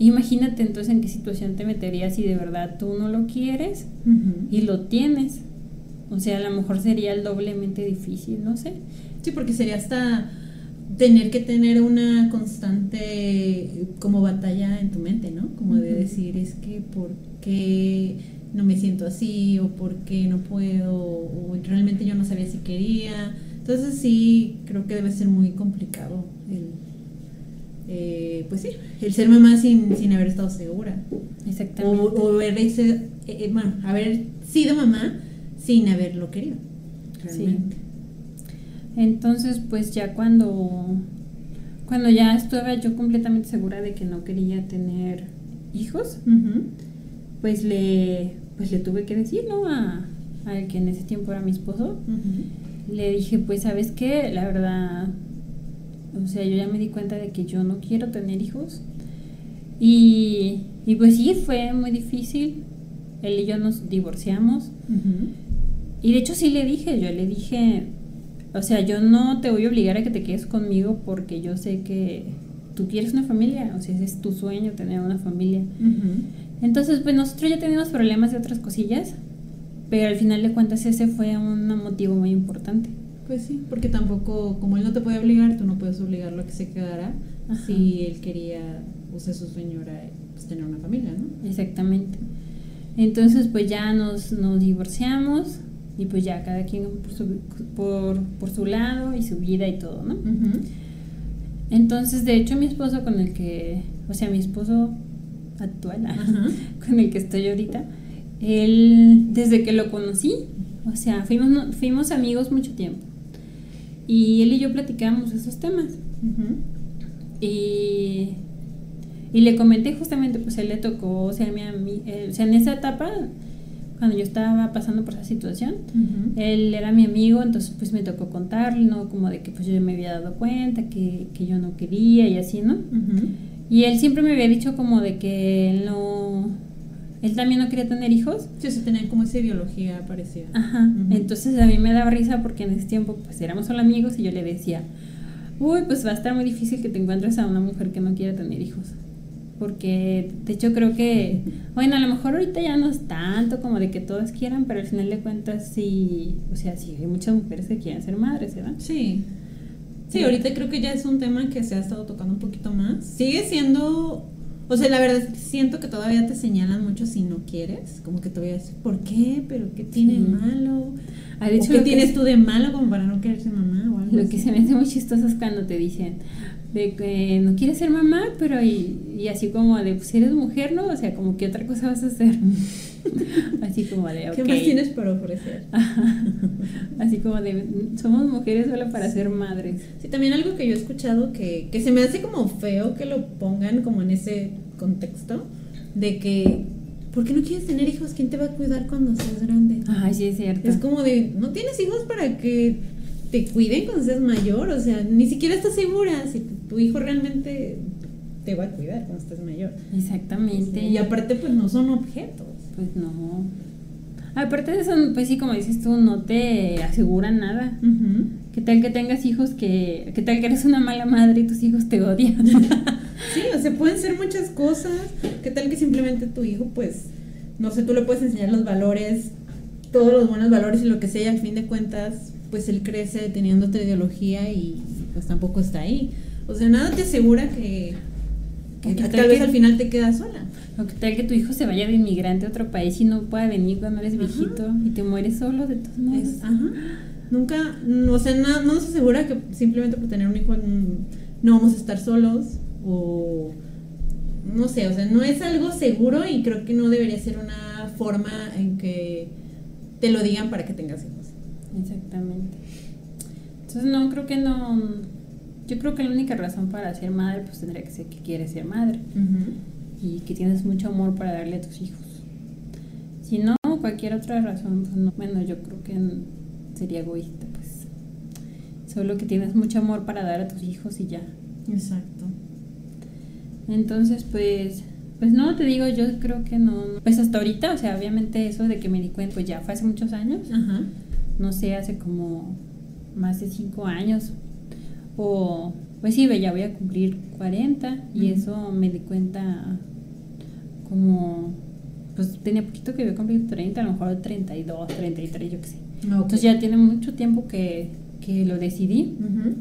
Imagínate entonces en qué situación te meterías si de verdad tú no lo quieres y lo tienes. O sea, a lo mejor sería el doblemente difícil, no sé. Sí, porque sería hasta tener que tener una constante como batalla en tu mente, ¿no? Como de decir, es que ¿por qué no me siento así? ¿O por qué no puedo? ¿O realmente yo no sabía si quería? Entonces sí, creo que debe ser muy complicado el eh, pues sí, el ser mamá sin, sin haber estado segura. Exactamente. O, haber, eh, eh, bueno, haber sido mamá sin haberlo querido. Sí. Entonces, pues ya cuando, cuando ya estuve yo completamente segura de que no quería tener hijos, pues le pues le tuve que decir, ¿no? A, al que en ese tiempo era mi esposo. Le dije, pues, ¿sabes qué? La verdad, o sea, yo ya me di cuenta de que yo no quiero tener hijos. Y, y pues sí, fue muy difícil. Él y yo nos divorciamos. Y de hecho sí le dije, yo le dije, o sea, yo no te voy a obligar a que te quedes conmigo porque yo sé que tú quieres una familia, o sea, ese es tu sueño, tener una familia. Entonces, pues nosotros ya teníamos problemas de otras cosillas, pero al final de cuentas ese fue un motivo muy importante. Pues sí, porque tampoco, como él no te puede obligar, tú no puedes obligarlo a que se quedara Ajá. si él quería, o sea, su sueño era pues, tener una familia, ¿no? Exactamente. Entonces, pues ya nos, nos divorciamos y pues ya cada quien por su, por, por su lado y su vida y todo, ¿no? Entonces, de hecho, mi esposo con el que, o sea, mi esposo actual, con el que estoy ahorita, él, desde que lo conocí, o sea, fuimos, fuimos amigos mucho tiempo. Y él y yo platicábamos esos temas. Y, y le comenté justamente, pues él le tocó ser mi ami- eh, o sea, en esa etapa, cuando yo estaba pasando por esa situación, él era mi amigo, entonces pues me tocó contarle, ¿no? Como de que pues yo me había dado cuenta, que, que yo no quería y así, ¿no? Y él siempre me había dicho como de que él no, él también no quería tener hijos. Sí, sea, tenían como esa ideología parecida. Ajá. Entonces a mí me daba risa porque en ese tiempo pues éramos solo amigos y yo le decía, uy, pues va a estar muy difícil que te encuentres a una mujer que no quiera tener hijos. Porque de hecho creo que, bueno, a lo mejor ahorita ya no es tanto como de que todas quieran, pero al final de cuentas sí, o sea, sí hay muchas mujeres que quieren ser madres, ¿verdad? Sí. Sí, ahorita creo que ya es un tema que se ha estado tocando un poquito más. Sigue siendo, o sea, la verdad es que siento que todavía te señalan mucho si no quieres, como que todavía es, ¿por qué? ¿Pero qué tiene Sí. malo? Ah, de ¿O hecho, ¿Qué lo que- tienes tú de malo como para no querer ser mamá o algo Lo así? que se me hace muy chistoso es cuando te dicen de que no quieres ser mamá, pero y, y así como de, pues eres mujer, ¿no? O sea, como que otra cosa vas a hacer. así como de, ok. ¿Qué más tienes para ofrecer? Ajá. Así como de, somos mujeres solo para ser madres. Sí, también algo que yo he escuchado que, que se me hace como feo que lo pongan como en ese contexto de que, ¿por qué no quieres tener hijos? ¿Quién te va a cuidar cuando seas grande? Ay, sí, es cierto. Es como de, no tienes hijos para que te cuiden cuando seas mayor, o sea, ni siquiera estás segura si tu, hijo realmente te va a cuidar cuando estés mayor. Exactamente. Y aparte, pues no son objetos. Pues no. Aparte de eso, pues sí, como dices tú, no te aseguran nada. ¿Qué tal que tengas hijos que... ¿Qué tal que eres una mala madre y tus hijos te odian? Sí, o sea, pueden ser muchas cosas. ¿Qué tal que simplemente tu hijo, pues, no sé, tú le puedes enseñar los valores, todos los buenos valores y lo que sea, y al fin de cuentas, pues él crece teniendo otra ideología y pues tampoco está ahí. O sea, nada te asegura que, que ¿Qué tal vez que- al final te quedas sola. O qué tal que tu hijo se vaya de inmigrante a otro país y no pueda venir cuando eres Ajá. viejito y te mueres solo de todos modos. Es- ajá. Nunca, o sea, no, no nos asegura que simplemente por tener un hijo no vamos a estar solos o no sé, o sea, no es algo seguro y creo que no debería ser una forma en que te lo digan para que tengas hijos. Exactamente. Entonces no, creo que no... Yo creo que la única razón para ser madre pues tendría que ser que quieres ser madre y que tienes mucho amor para darle a tus hijos. Si no, cualquier otra razón, pues no. Bueno, yo creo que sería egoísta, pues. Solo que tienes mucho amor para dar a tus hijos y ya. Exacto. Entonces, pues, pues no, te digo, yo creo que no. no. Pues hasta ahorita, o sea, obviamente eso de que me di cuenta, pues ya fue hace muchos años. Ajá. No sé, hace como más de cinco años. O, pues sí, ya voy a cumplir 40 y eso me di cuenta como, pues tenía poquito que había cumplido 30, a lo mejor 32, 33, yo qué sé. Entonces ya tiene mucho tiempo que, que lo decidí. Ujú.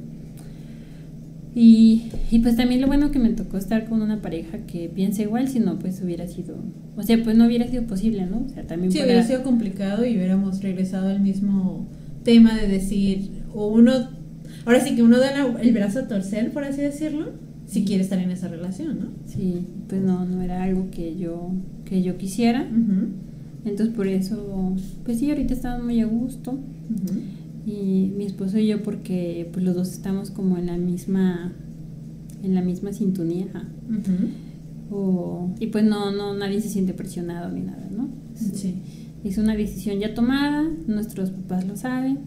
Y, y pues también lo bueno que me tocó estar con una pareja que piensa igual, si no, pues hubiera sido, o sea, pues no hubiera sido posible, ¿no? O sea, también Sí, hubiera sido complicado y hubiéramos regresado al mismo tema de decir, o uno, ahora sí que uno da la- el brazo a torcer, por así decirlo, si quiere estar en esa relación, ¿no? Sí, pues no, no era algo que yo, que yo quisiera. Entonces por eso, pues sí, ahorita estamos muy a gusto. ujú. Y mi esposo y yo porque pues los dos estamos como en la misma, en la misma sintonía. O, y pues no, no, nadie se siente presionado ni nada, ¿no? Sí. Es una decisión ya tomada, nuestros papás lo saben.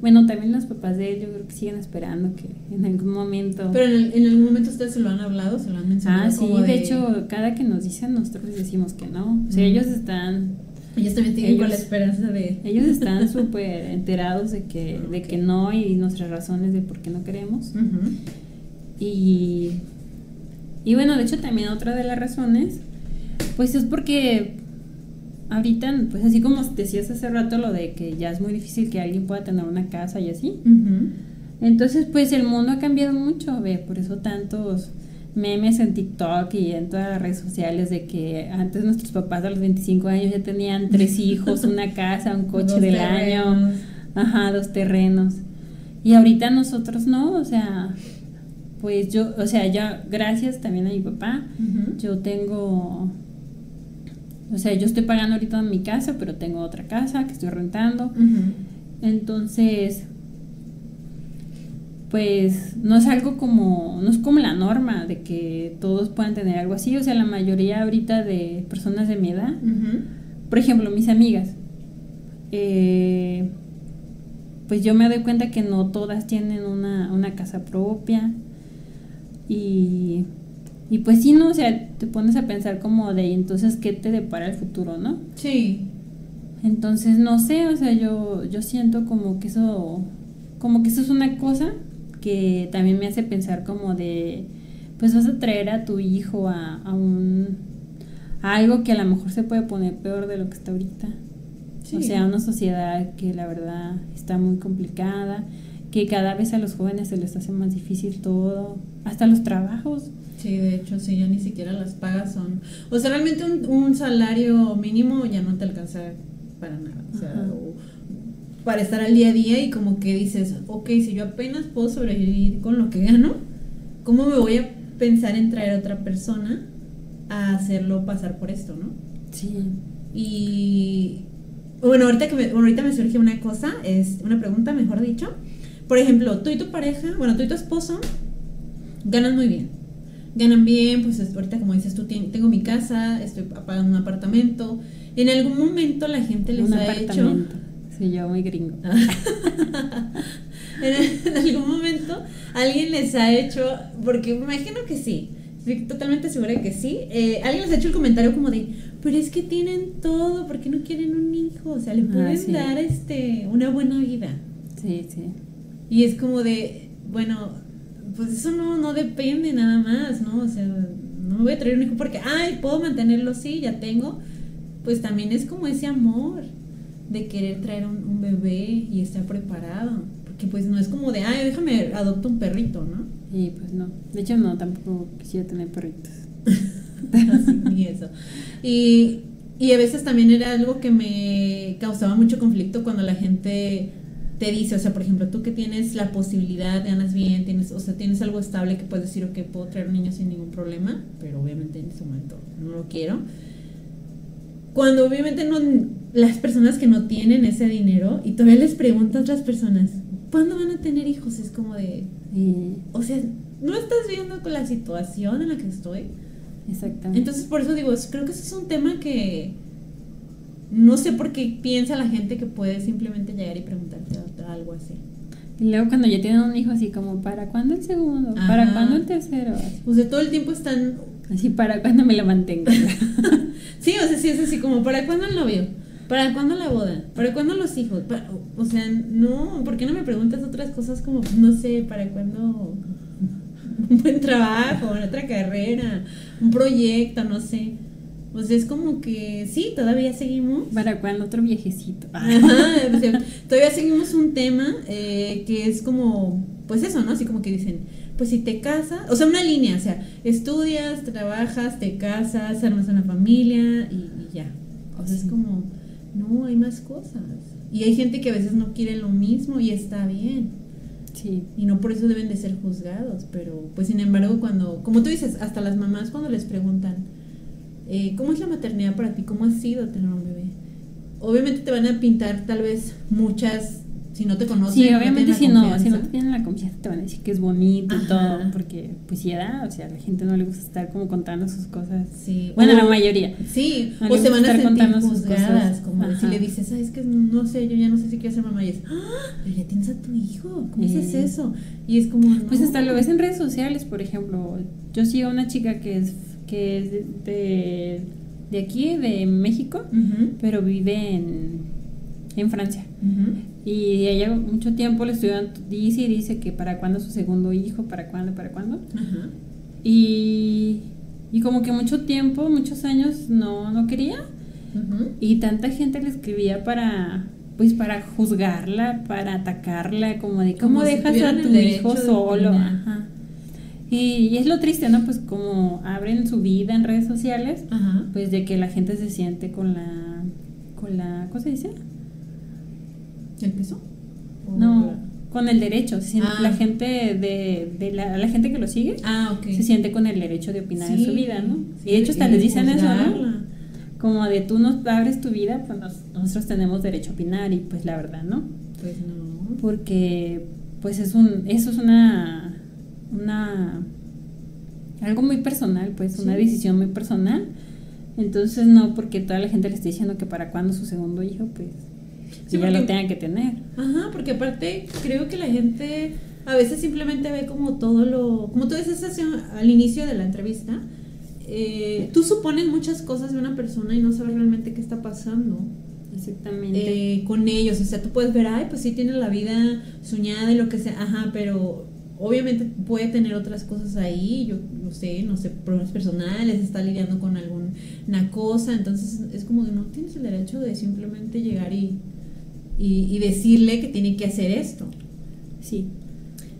Bueno, también los papás de él yo creo que siguen esperando que en algún momento... Pero en, el- en algún momento ustedes se lo han hablado, se lo han mencionado. ah, sí, de hecho, cada que nos dicen nosotros les decimos que no. O sea, ellos están Ellos también tienen con la ellos- esperanza de. Ellos están súper enterados de que, de que no y nuestras razones de por qué no queremos. Y, y bueno, de hecho también otra de las razones, pues es porque ahorita, pues así como decías hace rato lo de que ya es muy difícil que alguien pueda tener una casa y así. Entonces, pues el mundo ha cambiado mucho, ve, por eso tantos memes en TikTok y en todas las redes sociales de que antes nuestros papás a los 25 años ya tenían tres hijos, una casa, un coche del año, ajá, dos terrenos. Y ahorita nosotros no, o sea, pues yo, o sea, ya gracias también a mi papá, yo tengo, o sea, yo estoy pagando ahorita en mi casa, pero tengo otra casa que estoy rentando. Entonces, pues no es algo como, no es como la norma de que todos puedan tener algo así, o sea, la mayoría ahorita de personas de mi edad, por ejemplo, mis amigas, eh, pues yo me doy cuenta que no todas tienen una, una casa propia y, y pues sí, ¿no? O sea, te pones a pensar como de, entonces, ¿qué te depara el futuro, no? Sí. Entonces, no sé, o sea, yo, yo siento como que eso, como que eso es una cosa que también me hace pensar como de, pues vas a traer a tu hijo a, a un, a algo que a lo mejor se puede poner peor de lo que está ahorita. O sea, una sociedad que la verdad está muy complicada, que cada vez a los jóvenes se les hace más difícil todo, hasta los trabajos. Sí, de hecho, sí, ya ni siquiera las pagas son... O sea, realmente un, un salario mínimo ya no te alcanza para nada. O sea, para estar al día a día y como que dices, ok, si yo apenas puedo sobrevivir con lo que gano, ¿cómo me voy a pensar en traer a otra persona a hacerlo pasar por esto, no? Sí. Y bueno, ahorita, que me, ahorita me surge una cosa, es una pregunta, mejor dicho. Por ejemplo, tú y tu pareja, bueno, tú y tu esposo ganan muy bien. Ganan bien, pues ahorita como dices tú, tengo mi casa, estoy pagando un apartamento. En algún momento la gente les ha hecho Sí, yo muy gringo. en, algún momento alguien les ha hecho, porque me imagino que sí, estoy totalmente segura de que sí, eh, alguien les ha hecho el comentario como de, pero es que tienen todo, ¿por qué no quieren un hijo? O sea, le ah, pueden dar este una buena vida. Sí, sí. Y es como de, bueno, pues eso no, no depende nada más, ¿no? O sea, no me voy a traer un hijo porque, ay, puedo mantenerlo, sí, ya tengo. Pues también es como ese amor de querer traer un, bebé y estar preparado. Porque pues no es como de, ay, déjame adopto un perrito, ¿no? Y pues no. De hecho, no, tampoco quisiera tener perritos. ni eso. Y, y a veces también era algo que me causaba mucho conflicto cuando la gente te dice, o sea, por ejemplo, tú que tienes la posibilidad, ganas bien, tienes, o sea, tienes algo estable que puedes decir, ok, puedo traer un niño sin ningún problema, pero obviamente en ese momento no lo quiero. Cuando obviamente no, las personas que no tienen ese dinero y todavía les preguntas a otras personas, ¿cuándo van a tener hijos? Es como de, o sea, no estás viendo con la situación en la que estoy. Exactamente. Entonces, por eso digo, creo que ese es un tema que no sé por qué piensa la gente que puede simplemente llegar y preguntarte algo así. Y luego cuando ya tienen un hijo así como, ¿para cuándo el segundo? ¿Para cuándo el tercero? O sea, todo el tiempo están... Así, ¿para cuándo me lo mantengo? sí, o sea, sí es así como, ¿para cuándo el novio? ¿Para cuándo la boda? ¿Para cuándo los hijos? o sea, no, ¿por qué no me preguntas otras cosas como, no sé, ¿para cuándo un buen trabajo, otra carrera, un proyecto, no sé? O sea, es como que sí, todavía seguimos. ¿Para cuándo otro viejecito? todavía seguimos un tema eh, que es como, pues eso, ¿no? Así como que dicen, pues si te casas, o sea, una línea, o sea, estudias, trabajas, te casas, armas una familia y, ya. O sea, es como no, hay más cosas. Y hay gente que a veces no quiere lo mismo y está bien. Sí. Y no por eso deben de ser juzgados, pero pues sin embargo cuando, como tú dices, hasta las mamás cuando les preguntan, eh, ¿cómo es la maternidad para ti? ¿Cómo ha sido tener un bebé? Obviamente te van a pintar tal vez muchas si no te conocen. Sí, obviamente si no, si no te tienen la confianza te van a decir que es bonito y todo, porque pues da, o sea, a la gente no le gusta estar como contando sus cosas. Sí. Bueno, la mayoría. Sí, o se van a sentir juzgadas, como si le dices, sabes que no sé, yo ya no sé si quiero ser mamá y es, ¡Ah! pero ya tienes a tu hijo, ¿cómo haces eso? Y es como, Pues hasta lo ves en redes sociales, por ejemplo, yo sigo a una chica que es que es de, de, aquí, de México, pero vive en, en Francia. Y ella mucho tiempo le estudian, dice y dice que para cuándo su segundo hijo, para cuándo, para cuándo. Y, y como que mucho tiempo, muchos años no, no quería. y tanta gente le escribía para pues para juzgarla, para atacarla, como de cómo dejas a tu hijo solo. Ajá. Y, es lo triste, ¿no? Pues como abren su vida en redes sociales, pues de que la gente se siente con la, con la, ¿cómo se dice? ¿El peso? No, con el derecho. Ah. La gente de, de la, la, gente que lo sigue ah, se siente con el derecho de opinar en su vida, ¿no? y de hecho hasta les dicen eso, ¿no? Como de tú nos abres tu vida, pues nosotros tenemos derecho a opinar y pues la verdad, ¿no? Pues no. Porque pues es un, eso es una una algo muy personal, pues una decisión muy personal. Entonces no porque toda la gente le esté diciendo que para cuándo su segundo hijo, pues ya lo tengan que tener. Ajá, porque aparte creo que la gente a veces simplemente ve como todo lo, como tú dices al inicio de la entrevista, eh, tú supones muchas cosas de una persona y no sabes realmente qué está pasando. Exactamente. Eh, con ellos, o sea, tú puedes ver, ay, pues sí tiene la vida soñada y lo que sea, ajá, pero obviamente puede tener otras cosas ahí, yo no sé, no sé, problemas personales, está lidiando con alguna cosa, entonces es como que no tienes el derecho de simplemente llegar y, y, decirle que tiene que hacer esto. Sí,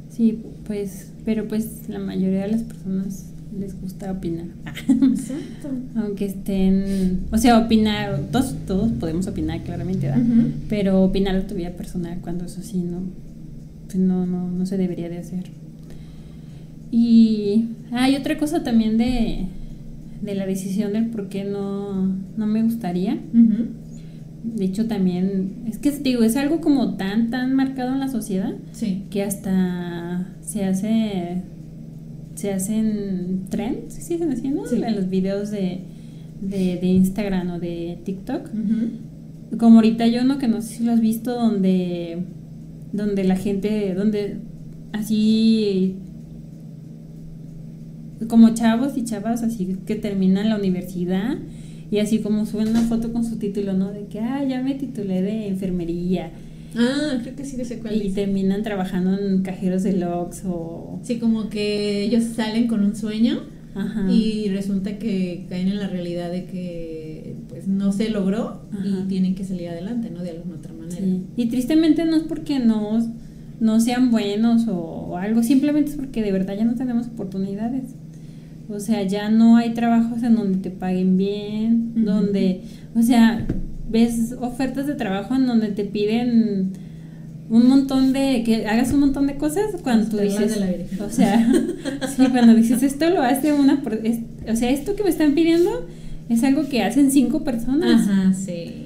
sí, pues, pero pues la mayoría de las personas les gusta opinar. Exacto. Aunque estén, o sea, opinar, todos, todos podemos opinar claramente, ¿verdad? Pero opinar de tu vida personal cuando eso sí no pues, no, no, no se debería de hacer. Y hay otra cosa también de, de la decisión del por qué no, no me gustaría. De hecho, también, es que digo, es algo como tan, tan marcado en la sociedad que hasta se hace, se hacen trends, ¿sí se haciendo? En los videos de, de, Instagram o de TikTok. Como ahorita yo, ¿no? Que no sé si lo has visto, donde donde la gente, donde así como chavos y chavas así que terminan la universidad y así como suben una foto con su título, ¿no? De que, ah, ya me titulé de enfermería. Ah, creo que sí de sé cuál Y terminan trabajando en cajeros de logs o... Sí, como que ellos salen con un sueño y resulta que caen en la realidad de que pues no se logró y tienen que salir adelante, ¿no? De alguna otra manera. Y tristemente no es porque no, no sean buenos o, algo, simplemente es porque de verdad ya no tenemos oportunidades. O sea, ya no hay trabajos en donde te paguen bien, donde, o sea, ves ofertas de trabajo en donde te piden un montón de, que hagas un montón de cosas cuando tú dices, o sea, sí, cuando dices esto lo hace una, o sea, esto que me están pidiendo es algo que hacen cinco personas. Ajá, sí.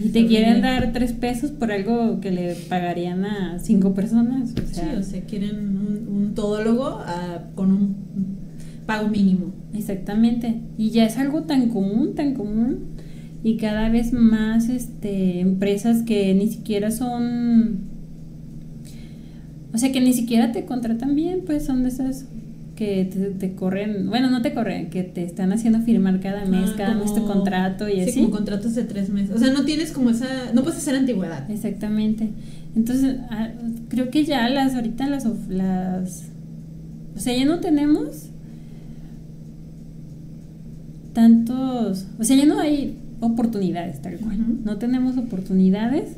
Y te quieren dar tres pesos por algo que le pagarían a cinco personas. O sea, sí, o sea, quieren un, un todólogo con un pago mínimo. Exactamente. Y ya es algo tan común, tan común. Y cada vez más este, empresas que ni siquiera son o sea, que ni siquiera te contratan bien, pues son de esas que te, corren, bueno, no te corren, que te están haciendo firmar cada mes, ah, cada mes tu contrato y sí, así. como contratos de tres meses. O sea, no tienes como esa, no puedes hacer antigüedad. Exactamente. Entonces, ah, creo que ya las, ahorita las, las, o sea, ya no tenemos tantos, o sea, ya no hay oportunidades tal cual. No tenemos oportunidades.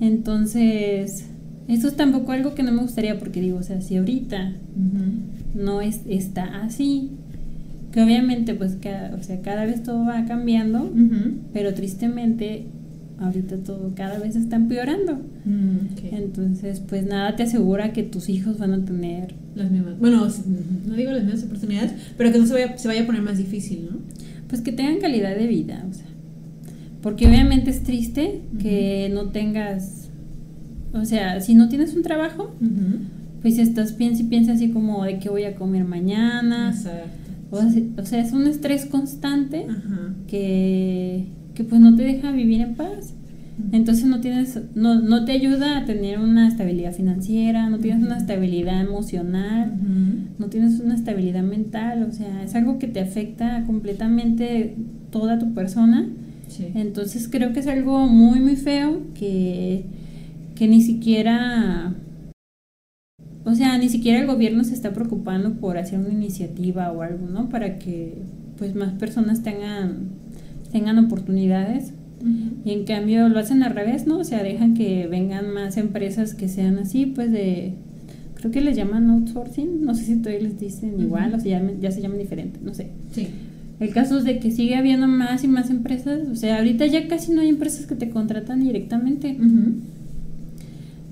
Entonces, eso es tampoco algo que no me gustaría porque digo, o sea, si ahorita no es, está así, que obviamente pues cada, o sea, cada vez todo va cambiando, pero tristemente ahorita todo cada vez está empeorando. Mm, Entonces, pues nada te asegura que tus hijos van a tener las mismas, bueno, no digo las mismas oportunidades, pero que no se vaya, se vaya a poner más difícil, ¿no? Pues que tengan calidad de vida, o sea, porque obviamente es triste que no tengas o sea, si no tienes un trabajo, pues estás piensa y piensa así como de qué voy a comer mañana. O, sea, es un estrés constante que, que pues no te deja vivir en paz. Entonces no tienes, no, no te ayuda a tener una estabilidad financiera, no tienes una estabilidad emocional, no tienes una estabilidad mental, o sea, es algo que te afecta completamente toda tu persona. Entonces creo que es algo muy, muy feo que que ni siquiera, o sea, ni siquiera el gobierno se está preocupando por hacer una iniciativa o algo, ¿no? Para que pues más personas tengan tengan oportunidades. Y en cambio lo hacen al revés, ¿no? O sea, dejan que vengan más empresas que sean así, pues de, creo que les llaman outsourcing, no sé si todavía les dicen igual o si ya, ya se llaman diferente, no sé. Sí. El caso es de que sigue habiendo más y más empresas, o sea, ahorita ya casi no hay empresas que te contratan directamente.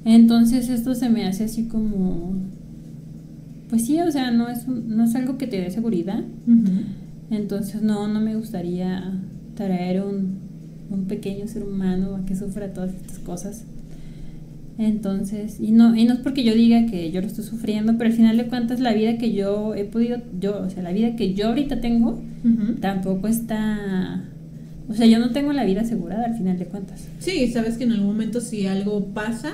Entonces esto se me hace así como, pues sí, o sea, no es, no es algo que te dé seguridad. Entonces no, no me gustaría traer un, un pequeño ser humano a que sufra todas estas cosas. Entonces, y no, y no es porque yo diga que yo lo estoy sufriendo, pero al final de cuentas la vida que yo he podido, yo, o sea, la vida que yo ahorita tengo, tampoco está, o sea, yo no tengo la vida asegurada al final de cuentas. Sí, sabes que en algún momento si algo pasa,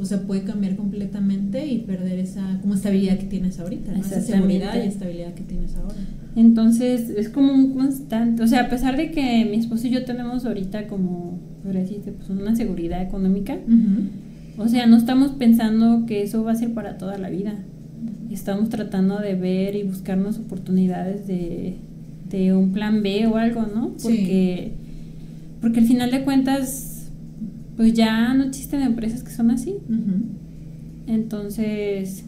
o sea, puede cambiar completamente y perder esa como estabilidad que tienes ahorita, esa seguridad y estabilidad que tienes ahora. Entonces, es como un constante, o sea, a pesar de que mi esposo y yo tenemos ahorita como, por decirte, pues una seguridad económica, o sea, no estamos pensando que eso va a ser para toda la vida. Estamos tratando de ver y buscarnos oportunidades de, un plan B o algo, ¿no? Porque, porque al final de cuentas, pues ya no existen empresas que son así. Entonces,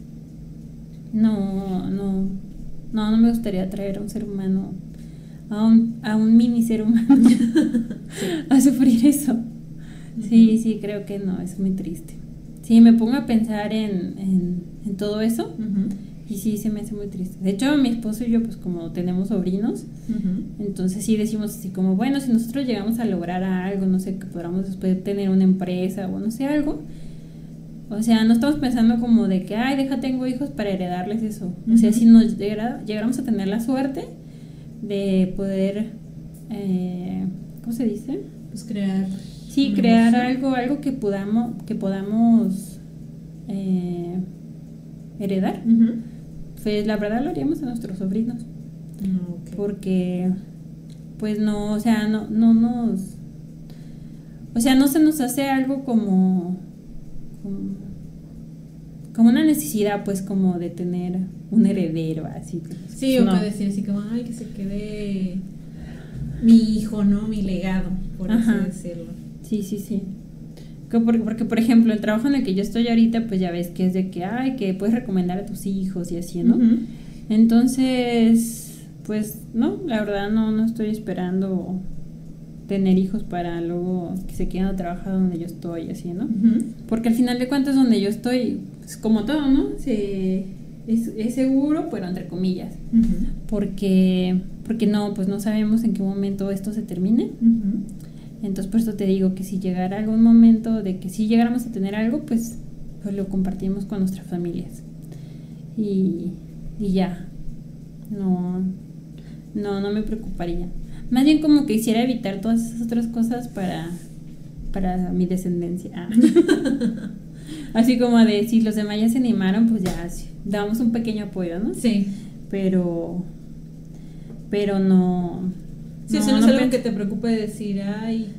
no, no, no, no me gustaría traer a un ser humano, a un, a un mini ser humano, a sufrir eso. Sí, sí, creo que no, es muy triste. Sí, me pongo a pensar en, en, todo eso y sí, se me hace muy triste. De hecho, mi esposo y yo, pues como tenemos sobrinos, entonces sí decimos así como, bueno, si nosotros llegamos a lograr algo, no sé, que podamos después tener una empresa o no sé, algo. O sea, no estamos pensando como de que, ay, deja, tengo hijos para heredarles eso. O sea, si nos llegáramos a tener la suerte de poder, eh, ¿cómo se dice? Pues crear Sí, crear algo, algo que podamos, que podamos eh, heredar. Pues la verdad lo haríamos a nuestros sobrinos. Ah, Porque, pues no, o sea, no, no nos. O sea, no se nos hace algo como, como. una necesidad, pues, como de tener un heredero, así. Sí, o no. decir así como, ay, que se quede mi hijo, ¿no? Mi legado, por así decirlo. Sí, sí, sí. Porque, porque, por ejemplo, el trabajo en el que yo estoy ahorita, pues ya ves que es de que, ay, que puedes recomendar a tus hijos y así, ¿no? Entonces, pues, no, la verdad no, no estoy esperando tener hijos para luego que se queden a trabajar donde yo estoy, así, ¿no? Porque al final de cuentas, donde yo estoy, pues como todo, ¿no? Se, es, es seguro, pero entre comillas. Porque, porque no, pues no sabemos en qué momento esto se termine. Entonces por eso te digo que si llegara algún momento de que si llegáramos a tener algo, pues, pues lo compartimos con nuestras familias. Y, y ya. No, no, no me preocuparía. Más bien como que quisiera evitar todas esas otras cosas para, para mi descendencia. Ah. Así como de si los demás ya se animaron, pues ya damos un pequeño apoyo, ¿no? Sí. Pero, pero no, Sí, eso no, es algo que te preocupe decir, ay,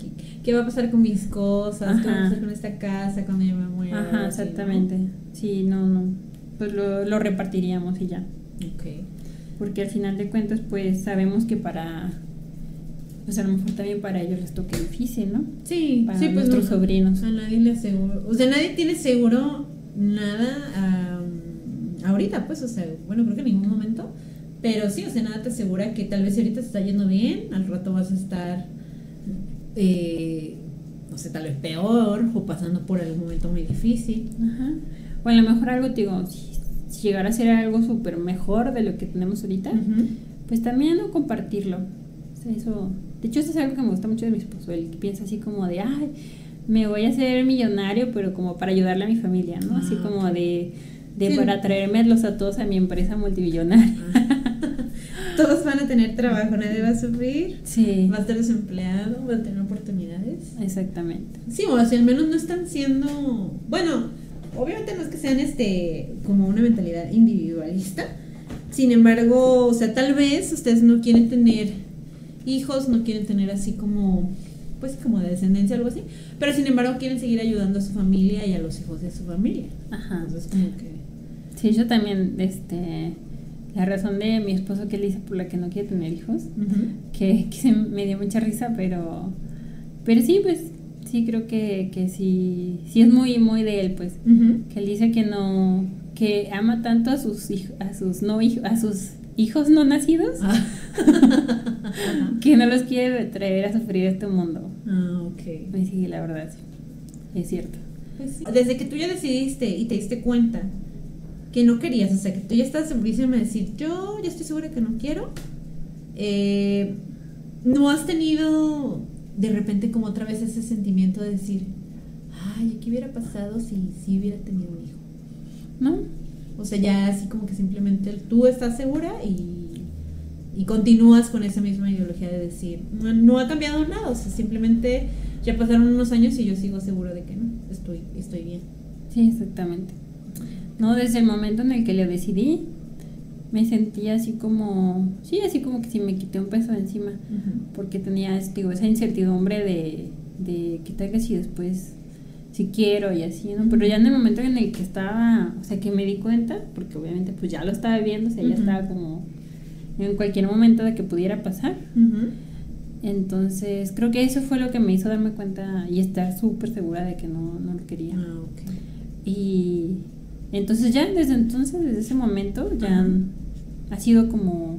¿qué, va a pasar con mis cosas? ¿Qué va a pasar con esta casa cuando yo me muera? Ajá, exactamente. Sí, no, no. Pues lo, lo repartiríamos y ya. Ok. Porque al final de cuentas, pues sabemos que para pues a lo mejor también para ellos les toque difícil, ¿no? Sí, para sí, pues nuestros sobrinos. A nadie le aseguro, o sea, nadie tiene seguro nada ahorita, pues, o sea, bueno, creo que en ningún momento pero sí, o sea, nada te asegura que tal vez si ahorita te está yendo bien, al rato vas a estar, eh, no sé, tal vez peor o pasando por algún momento muy difícil. Ajá. O a lo mejor algo, te digo, si, llegara a ser algo súper mejor de lo que tenemos ahorita, pues también no compartirlo. O sea, eso, de hecho, eso es algo que me gusta mucho de mi esposo, el que piensa así como de, ay, me voy a hacer millonario, pero como para ayudarle a mi familia, ¿no? así ah, como de, de para traermelos a todos a mi empresa multimillonaria. Todos van a tener trabajo, nadie va a sufrir, sí. va a estar desempleado, va a tener oportunidades. Exactamente. Sí, o sea, al menos no están siendo, bueno, obviamente no es que sean este como una mentalidad individualista. Sin embargo, o sea, tal vez ustedes no quieren tener hijos, no quieren tener así como pues como de descendencia algo así, pero sin embargo quieren seguir ayudando a su familia y a los hijos de su familia. Ajá. Entonces como que Sí, yo también este la razón de mi esposo que él dice por la que no quiere tener hijos, que, que me dio mucha risa, pero, pero sí, pues sí creo que, que sí, sí es muy, muy de él, pues, que él dice que no, que ama tanto a sus hijos, a sus no hijos, a sus hijos no nacidos, ah. que no los quiere traer a sufrir este mundo. Ah, ok. Pues sí, la verdad, es cierto. Pues Desde que tú ya decidiste y te diste cuenta que no querías, o sea, que tú ya estás segurísima de decir, yo ya estoy segura que no quiero, eh, no has tenido de repente como otra vez ese sentimiento de decir, ay, ¿qué hubiera pasado si, si hubiera tenido un hijo? ¿No? O sea, ya así como que simplemente tú estás segura y, y continúas con esa misma ideología de decir, no, ha cambiado nada, o sea, simplemente ya pasaron unos años y yo sigo segura de que no, estoy, estoy bien. Sí, exactamente. No, desde el momento en el que le decidí, me sentía así como, sí, así como que si me quité un peso de encima, porque tenía, digo, esa incertidumbre de, de qué tal que si después, si quiero y así, ¿no? Pero ya en el momento en el que estaba, o sea, que me di cuenta, porque obviamente pues ya lo estaba viendo, o sea, ya estaba como en cualquier momento de que pudiera pasar. Entonces, creo que eso fue lo que me hizo darme cuenta y estar súper segura de que no, no lo quería. Ah, Y entonces ya desde entonces, desde ese momento, ya ha sido como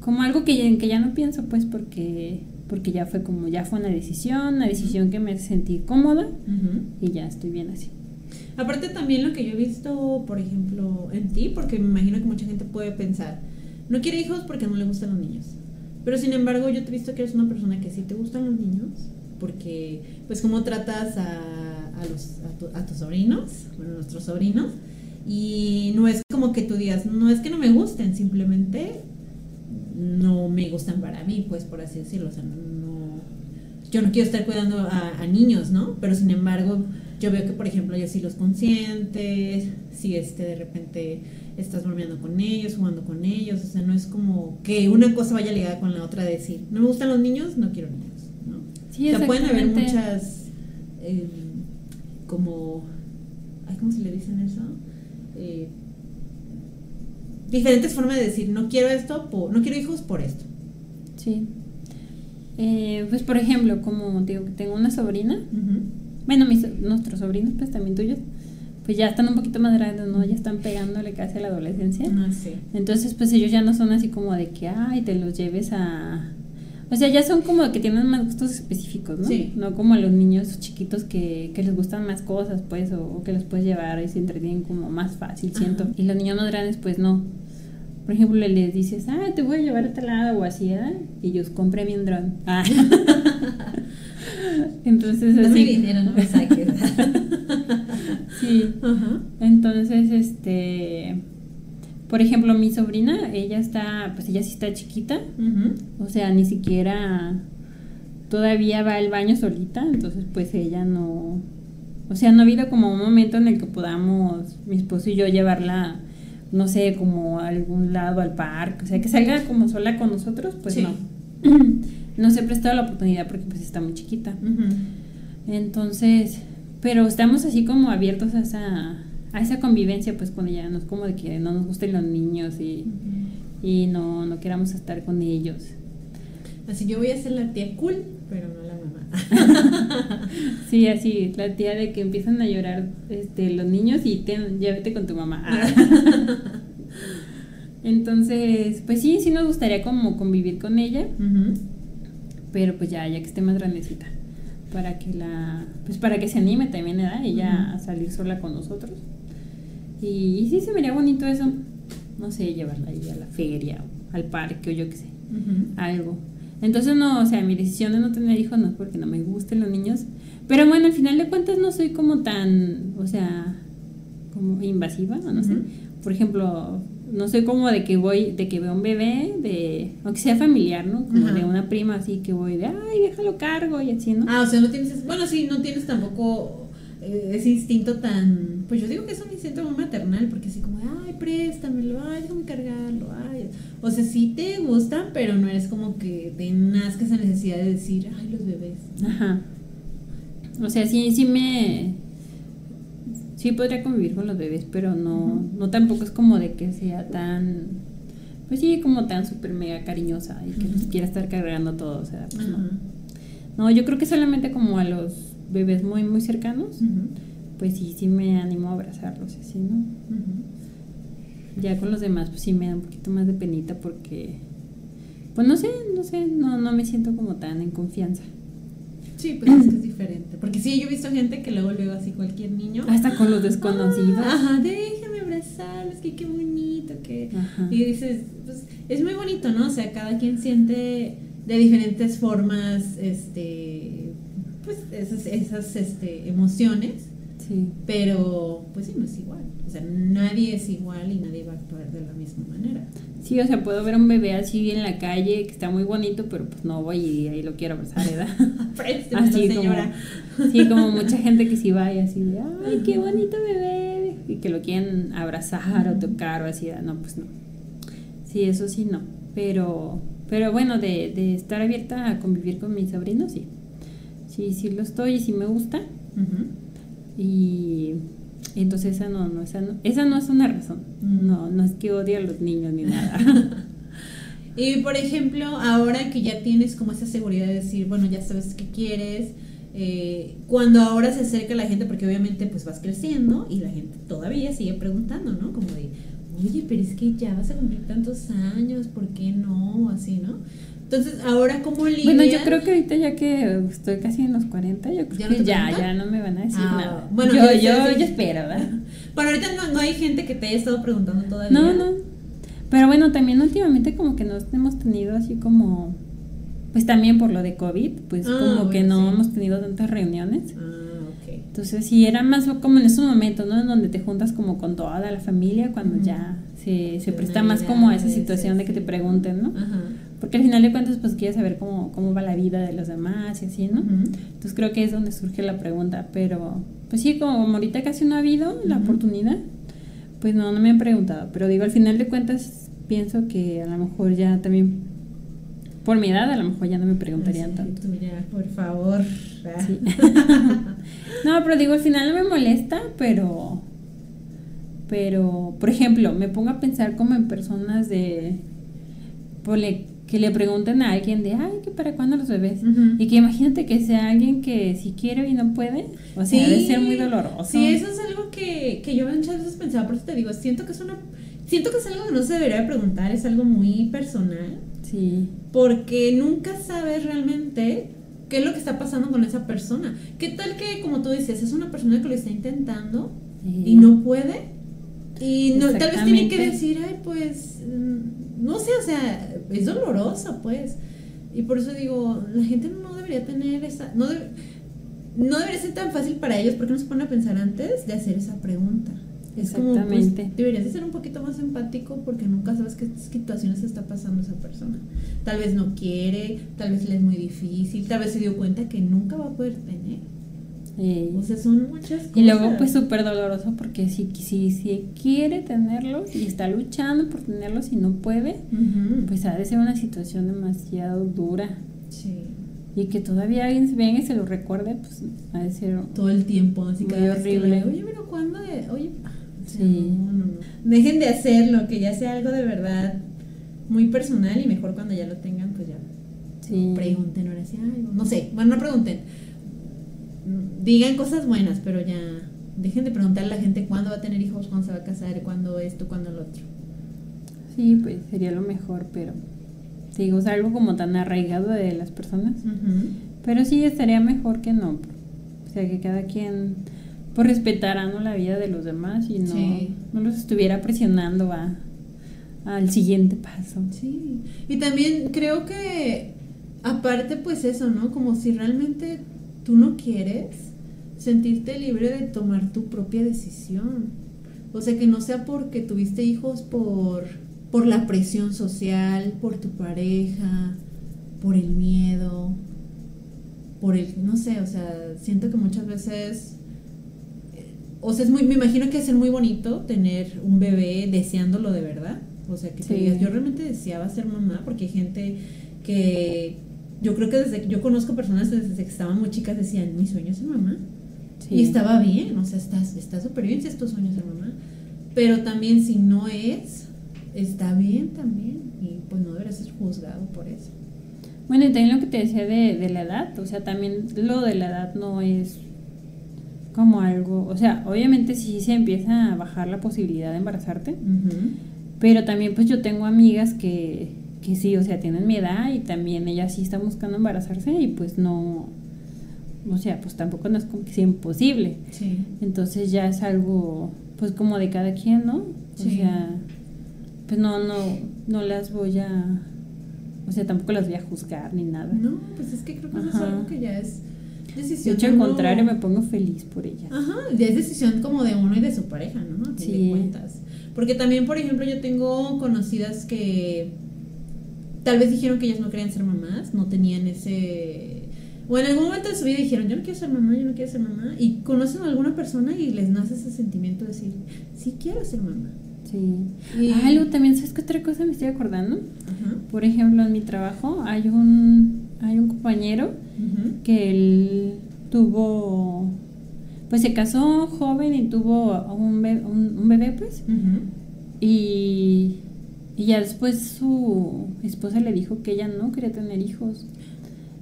como algo que, que ya no pienso pues porque porque ya fue como ya fue una decisión una decisión que me sentí cómoda y ya estoy bien así. Aparte también lo que yo he visto por ejemplo en ti porque me imagino que mucha gente puede pensar no quiere hijos porque no le gustan los niños. Pero sin embargo yo te he visto que eres una persona que sí te gustan los niños porque pues cómo tratas a, a tus sobrinos bueno nuestros sobrinos y no es como que tú digas, no es que no me gusten, simplemente no me gustan para mí, pues por así decirlo. O sea, no, yo no quiero estar cuidando a, niños, ¿no? Pero sin embargo, yo veo que, por ejemplo, yo sí los conscientes, si este de repente estás bromeando con ellos, jugando con ellos, o sea, no es como que una cosa vaya ligada con la otra, decir, no me gustan los niños, no quiero niños. Sí, o sea, pueden haber muchas, eh, como, ¿cómo se le dicen eso? Eh, diferentes formas de decir, no quiero esto, no quiero hijos por esto. Sí. Eh, pues por ejemplo, como digo que tengo una sobrina, bueno, mis, nuestros sobrinos, pues también tuyos, pues ya están un poquito más grandes, ¿no? Ya están pegándole casi a la adolescencia. Ah, sí. Entonces, pues ellos ya no son así como de que, ay, te los lleves a, o sea, ya son como que tienen más gustos específicos, ¿no? Sí. No como a los niños chiquitos que, que les gustan más cosas, pues, o, que los puedes llevar y se entretienen como más fácil, siento. Y los niños más grandes, pues no. Por ejemplo, les dices, ah, te voy a llevar a tal lado o así, ¿eh? Y ellos, compré mi dron. Ah. Entonces, así. mi dinero, no me saques. sí. Entonces, este por ejemplo, mi sobrina, ella está, pues ella sí está chiquita, o sea, ni siquiera todavía va al baño solita, entonces pues ella no, o sea, no ha habido como un momento en el que podamos, mi esposo y yo, llevarla, no sé, como a algún lado, al parque, o sea, que salga como sola con nosotros, pues no. no se ha prestado la oportunidad porque pues está muy chiquita. Entonces, pero estamos así como abiertos a esa a esa convivencia pues con ella, no es como de que no nos gusten los niños y, y no, no queramos estar con ellos. Así yo voy a ser la tía cool, pero no la mamá. sí, así, la tía de que empiezan a llorar este, los niños y te, llévate con tu mamá. Entonces, pues sí, sí nos gustaría como convivir con ella, pero pues ya, ya que esté más grandecita, para que la, pues para que se anime también, ¿verdad? Ella a salir sola con nosotros. Y, sí se vería bonito eso. No sé, llevarla ahí a la feria o al parque o yo qué sé. Algo. Entonces no, o sea, mi decisión de no tener hijos no es porque no me gusten los niños. Pero bueno, al final de cuentas no soy como tan, o sea, como invasiva, no sé. Por ejemplo, no soy como de que voy, de que veo un bebé, de, aunque sea familiar, ¿no? Como de una prima así que voy de, ay, déjalo cargo y así, ¿no? Ah, o sea, no tienes, bueno, sí, no tienes tampoco eh, ese instinto tan, pues yo digo que es un instinto muy maternal, porque así como, ay, préstamelo, ay, déjame cargarlo, ay. O sea, sí te gustan, pero no eres como que te nazca esa necesidad de decir, ay, los bebés. Ajá. O sea, sí, sí me... sí podría convivir con los bebés, pero no, no tampoco es como de que sea tan, pues sí, como tan súper mega cariñosa y que quiera estar cargando todo, o sea, pues no. No, yo creo que solamente como a los bebés muy, muy cercanos, pues sí, sí me animo a abrazarlos, así, ¿no? Ya con los demás, pues sí me da un poquito más de penita porque, pues no sé, no sé, no, no me siento como tan en confianza. Sí, pues es que es diferente. Porque sí, yo he visto gente que luego luego así cualquier niño. Hasta con los desconocidos. ajá, déjame abrazarlos, que qué bonito, que. Y dices, pues es muy bonito, ¿no? O sea, cada quien siente de diferentes formas, este, pues esas, esas este, emociones. Sí. Pero, pues sí, no es igual. O sea, nadie es igual y nadie va a actuar de la misma manera. Sí, o sea, puedo ver un bebé así en la calle que está muy bonito, pero pues no voy y ahí lo quiero abrazar, ¿verdad? así señora. Como, sí, como mucha gente que sí va y así de, ay, qué bonito bebé, y que lo quieren abrazar o tocar o así, no, pues no. Sí, eso sí no, pero, pero bueno, de, de estar abierta a convivir con mis sobrinos, sí. Sí, sí lo estoy y sí me gusta. Y entonces esa no, no, esa no, esa no es una razón. Mm. No, no es que odie a los niños ni nada. y por ejemplo, ahora que ya tienes como esa seguridad de decir, bueno, ya sabes qué quieres, eh, cuando ahora se acerca la gente, porque obviamente pues vas creciendo y la gente todavía sigue preguntando, ¿no? Como de, oye, pero es que ya vas a cumplir tantos años, ¿por qué no? Así, ¿no? Entonces, ahora cómo lidias? Bueno, yo creo que ahorita ya que estoy casi en los 40, yo creo que ya, ya no me van a decir ah, nada. Bueno, yo, yo, yo, espero, ¿verdad? Pero ahorita no, no, hay gente que te haya estado preguntando todavía. No, no. Pero bueno, también últimamente como que no hemos tenido así como, pues también por lo de COVID, pues ah, como que no hemos tenido tantas reuniones. Ah, ok. Entonces sí, era más como en esos momentos, ¿no? En donde te juntas como con toda la familia, cuando ya se, se presta más como a esa situación de que te pregunten, ¿no? Ajá. Porque al final de cuentas, pues quieres saber cómo, cómo va la vida de los demás y así, ¿no? Entonces creo que es donde surge la pregunta. Pero, pues sí, como ahorita casi no ha habido la oportunidad, pues no, no me han preguntado. Pero digo, al final de cuentas, pienso que a lo mejor ya también, por mi edad, a lo mejor ya no me preguntarían tanto. Mira, por favor. no, pero digo, al final no me molesta, pero. Pero, por ejemplo, me pongo a pensar como en personas de. Ponle, que le pregunten a alguien de, ay, ¿que para cuándo los bebés? Y que imagínate que sea alguien que si quiere y no puede, o sea, debe ser muy doloroso. Sí, eso es algo que, que yo muchas veces pensaba, por eso te digo, siento que es una, siento que es algo que no se debería preguntar, es algo muy personal. Sí. Porque nunca sabes realmente qué es lo que está pasando con esa persona. ¿Qué tal que, como tú dices, es una persona que lo está intentando y no puede? Y no, tal vez tiene que decir, ay, pues, mm, no sé, o sea, es dolorosa, pues. Y por eso digo, la gente no debería tener esa. No, no debería ser tan fácil para ellos porque no se pone a pensar antes de hacer esa pregunta. Es como, pues, deberías de ser un poquito más empático porque nunca sabes qué situaciones está pasando esa persona. Tal vez no quiere, tal vez le es muy difícil, tal vez se dio cuenta que nunca va a poder tener. O sea, son muchas cosas. Y luego, pues, súper doloroso porque si, si, si quiere tenerlos y está luchando por tenerlos y no puede, pues ha de ser una situación demasiado dura. Sí. Y que todavía alguien se venga y se lo recuerde, pues ha de ser. Todo el tiempo, así que horrible. Oye, pero ¿cuándo? Oye, sí. Dejen de hacerlo, que ya sea algo de verdad muy personal y mejor cuando ya lo tengan, pues ya. Sí. Pregunten ahora sí, no sé, bueno, no pregunten digan cosas buenas, pero ya dejen de preguntarle a la gente cuándo va a tener hijos, cuándo se va a casar, cuándo esto, cuándo lo otro. Sí, pues sería lo mejor, pero digo, es algo como tan arraigado de las personas. Pero sí estaría mejor que no. O sea, que cada quien por pues, respetara ¿no? la vida de los demás y no, no los estuviera presionando a, al siguiente paso. Sí. Y también creo que aparte pues eso, ¿no? Como si realmente tú no quieres sentirte libre de tomar tu propia decisión. O sea, que no sea porque tuviste hijos por, por la presión social, por tu pareja, por el miedo, por el, no sé, o sea, siento que muchas veces, eh, o sea, es muy, me imagino que es muy bonito tener un bebé deseándolo de verdad. O sea, que te digas, yo realmente deseaba ser mamá porque hay gente que yo creo que desde que yo conozco personas desde que estaban muy chicas decían, mi sueño es ser mamá. Y estaba bien, o sea, está súper bien si es tu sueño ser mamá. Pero también si no es, está bien también. Y pues no deberías ser juzgado por eso. Bueno, y también lo que te decía de, de la edad, o sea, también lo de la edad no es como algo, o sea, obviamente sí se empieza a bajar la posibilidad de embarazarte, pero también pues yo tengo amigas que, que sí, o sea, tienen mi edad y también ellas sí están buscando embarazarse y pues no, o sea, pues tampoco no es como que sea imposible. Sí. Entonces ya es algo, pues como de cada quien, ¿no? O sea, pues no, no, no las voy a, o sea, tampoco las voy a juzgar ni nada. No, pues es que creo que eso es algo que ya es decisión. De hecho, al contrario, me pongo feliz por ellas. Ajá, ya es decisión como de uno y de su pareja, ¿no? A sí. de cuentas. Porque también, por ejemplo, yo tengo conocidas que tal vez dijeron que ellas no querían ser mamás, no tenían ese... O en algún momento de su vida dijeron, yo no quiero ser mamá, yo no quiero ser mamá. Y conocen a alguna persona y les nace ese sentimiento de decir, sí quiero ser mamá. Sí. Y... Ah, algo también, ¿sabes qué otra cosa me estoy acordando? Ajá. Por ejemplo, en mi trabajo hay un, hay un compañero que él tuvo, pues se casó joven y tuvo un bebé, un, bebé pues. Y y ya después su esposa le dijo que ella no quería tener hijos.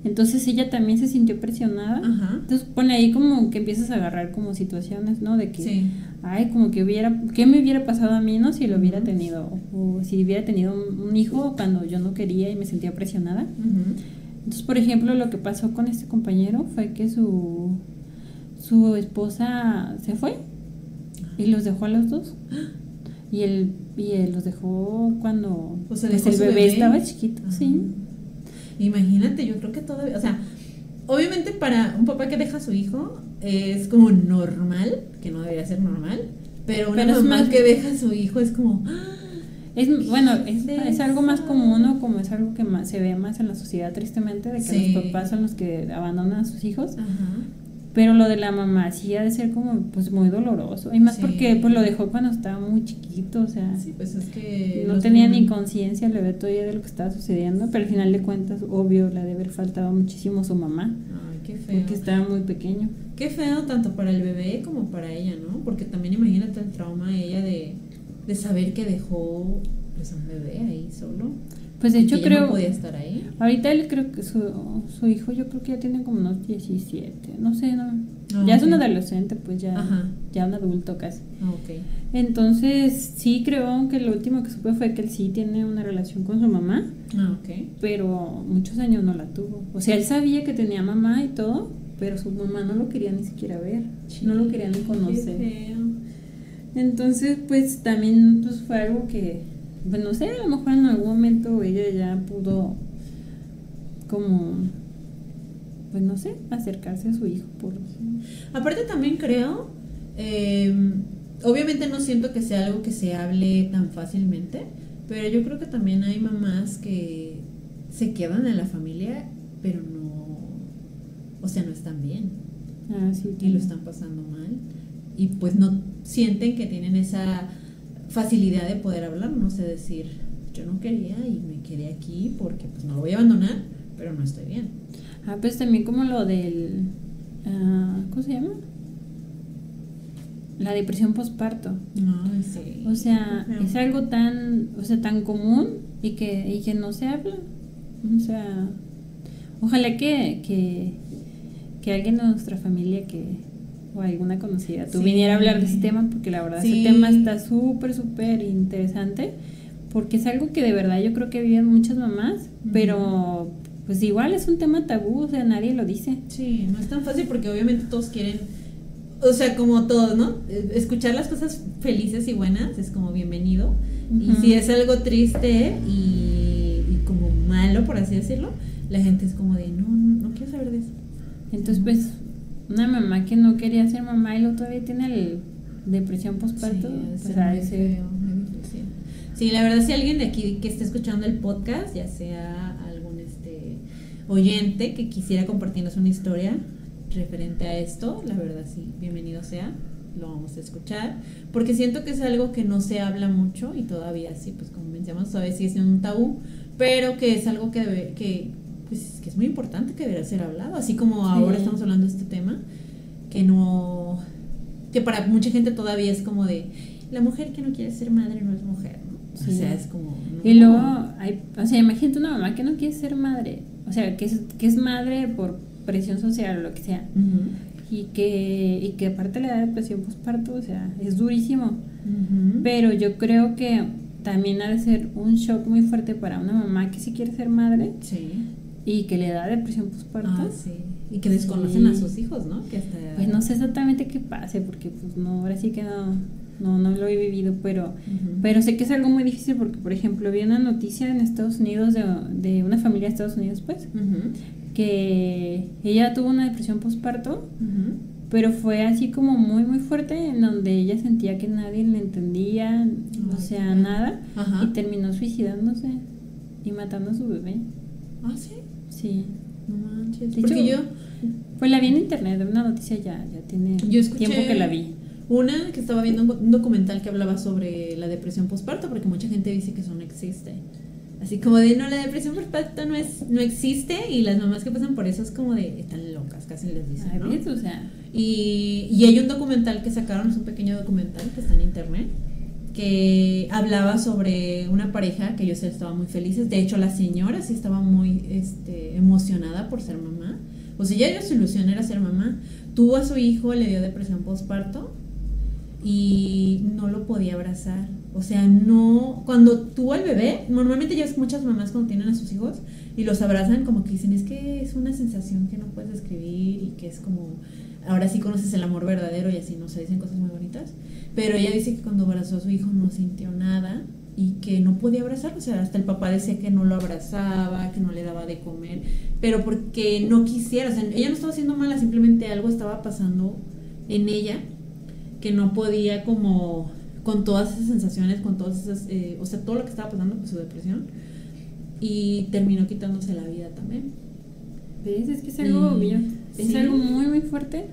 Entonces ella también se sintió presionada. Entonces pone ahí como que empiezas a agarrar como situaciones, ¿no? De que, ay, como que hubiera, ¿qué me hubiera pasado a mí, no? Si lo hubiera tenido, o si hubiera tenido un, hijo cuando yo no quería y me sentía presionada. Entonces, por ejemplo, lo que pasó con este compañero fue que su, su esposa se fue y los dejó a los dos. Y él, y él los dejó cuando pues el bebé, estaba chiquito, sí. Imagínate, yo creo que todavía, o sea, obviamente para un papá que deja a su hijo es como normal, que no debería ser normal, pero una mamá que deja a su hijo es como... ¡ah! Es, bueno, es, es, algo más común o como es algo que más, se ve más en la sociedad tristemente, de que los papás son los que abandonan a sus hijos. Ajá. Pero lo de la mamá sí ha de ser como pues muy doloroso. Y más porque pues lo dejó cuando estaba muy chiquito, o sea. Sí, pues es que no tenía ni conciencia le ve todavía de lo que estaba sucediendo, pero al final de cuentas, obvio, le ha de haber faltado muchísimo su mamá. Ay, qué feo. Porque estaba muy pequeño. Qué feo tanto para el bebé como para ella, ¿no? Porque también imagínate el trauma de ella de, de saber que dejó pues a un bebé ahí solo. Pues de hecho creo... No podía estar ahí. Ahorita él creo que su, su hijo yo creo que ya tiene como unos 17, no sé, no. Ah, ya es un adolescente, pues ya, ya un adulto casi. Ah, okay. Entonces sí creo que lo último que supe fue que él sí tiene una relación con su mamá. Ah, okay. Pero muchos años no la tuvo. O sea, él sabía que tenía mamá y todo, pero su mamá no lo quería ni siquiera ver. no lo quería ni conocer. Entonces pues también pues fue algo que pues no sé, a lo mejor en algún momento ella ya pudo como, pues no sé, acercarse a su hijo. Por... Aparte también creo, eh, obviamente no siento que sea algo que se hable tan fácilmente, pero yo creo que también hay mamás que se quedan en la familia, pero no, o sea, no están bien. Ah, sí, y lo están pasando mal. Y pues no sienten que tienen esa facilidad de poder hablar, no sé decir, yo no quería y me quedé aquí porque pues no lo voy a abandonar, pero no estoy bien. Ah, pues también como lo del, uh, ¿cómo se llama? La depresión postparto. No, sí. O sea, es algo tan, o sea, tan común y que, y que no se habla. O sea, ojalá que, que, que alguien de nuestra familia que, o alguna conocida, tú viniera a hablar de ese tema, porque la verdad ese tema está súper, súper interesante, porque es algo que de verdad yo creo que viven muchas mamás, pero pues igual es un tema tabú, o sea, nadie lo dice. Sí, no es tan fácil porque obviamente todos quieren, o sea, como todos, ¿no? Escuchar las cosas felices y buenas es como bienvenido, y si es algo triste y, y, como malo, por así decirlo, la gente es como de, no, no, no quiero saber de eso. Entonces, pues una mamá que no quería ser mamá y luego todavía tiene el depresión postparto. Sí, sí, la verdad si alguien de aquí que esté escuchando el podcast, ya sea algún este oyente que quisiera compartirnos una historia referente a esto, la verdad sí, bienvenido sea, lo vamos a escuchar, porque siento que es algo que no se habla mucho y todavía sí, pues como mencionamos, todavía sigue siendo un tabú, pero que es algo que, debe, que pues que es muy importante que debería ser hablado, así como ahora estamos hablando de este tema, que no, que para mucha gente todavía es como de, la mujer que no quiere ser madre no es mujer, ¿no? O sea, es como... Y luego, hay, o sea, imagínate una mamá que no quiere ser madre, o sea, que es, que es madre por presión social o lo que sea, y, que, y que aparte le da depresión postparto, o sea, es durísimo. Pero yo creo que también ha de ser un shock muy fuerte para una mamá que sí quiere ser madre Sí. Y que le da depresión postparto. Ah, sí. Y que desconocen Sí. a sus hijos, ¿no? Que hasta... Pues no sé exactamente qué pase, porque pues no, ahora sí que no, no, no lo he vivido, pero, pero sé que es algo muy difícil porque, por ejemplo, vi una noticia en Estados Unidos de, de una familia de Estados Unidos, pues, que ella tuvo una depresión postparto, pero fue así como muy, muy fuerte, en donde ella sentía que nadie le entendía, o Ay, sea, qué nada, Ajá. y terminó suicidándose y matando a su bebé. Ah, sí. Sí. No manches. De Porque hecho, yo, Pues la vi en internet, una noticia ya, ya tiene Yo tiempo que la vi. una que estaba viendo un, documental que hablaba sobre la depresión postparto, porque mucha gente dice que eso no existe. Así como de, no, la depresión postparto no, es, no existe y las mamás que pasan por eso es como de, están locas, casi les dicen, ¿no? ¿ves? O sea, Y, y hay un documental que sacaron, es un pequeño documental que está en internet, que hablaba sobre una pareja que ellos estaban muy felices. De hecho, la señora sí estaba muy este, emocionada por ser mamá. O sea, ya su ilusión era ser mamá. Tuvo a su hijo, le dio depresión postparto y no lo podía abrazar. O sea, no. Cuando tuvo al bebé, normalmente ya ves muchas mamás cuando tienen a sus hijos y los abrazan, como que dicen, es que es una sensación que no puedes describir y que es como. Ahora sí conoces el amor verdadero y así, no se dicen cosas muy bonitas. Pero ella dice que cuando abrazó a su hijo no sintió nada y que no podía abrazar. O sea, hasta el papá decía que no lo abrazaba, que no le daba de comer, pero porque no quisiera. O sea, ella no estaba haciendo mala, simplemente algo estaba pasando en ella que no podía como con todas esas sensaciones, con todas esas, eh, o sea, todo lo que estaba pasando con su depresión y terminó quitándose la vida también. ¿ves? Es que es algo Y- obvio. Es sí. algo muy, muy fuerte.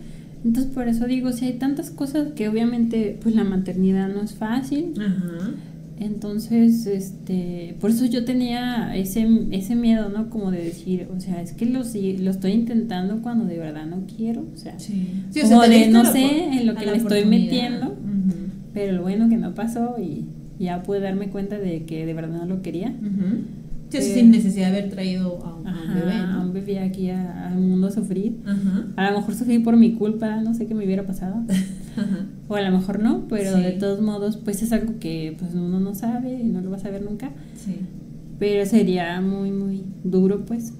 Entonces, por eso digo, si hay tantas cosas que obviamente, pues la maternidad no es fácil. Ajá. Entonces, este, por eso yo tenía ese, ese miedo, ¿no? Como de decir, o sea, es que lo, si- lo estoy intentando cuando de verdad no quiero, o sea, Sí. Sí, Como de no la sé en lo que me estoy metiendo. Pero lo bueno que no pasó y ya pude darme cuenta de que de verdad no lo quería. Sí, Eh, sin necesidad de haber traído a un, a Ajá, bebé, a ¿no? un bebé aquí a- al mundo a sufrir. Ajá. A lo mejor sufrí por mi culpa, no sé qué me hubiera pasado. Ajá. O a lo mejor no, pero Sí. de todos modos, pues es algo que pues uno no sabe y no lo va a saber nunca. Sí. Pero sería muy, muy duro, pues.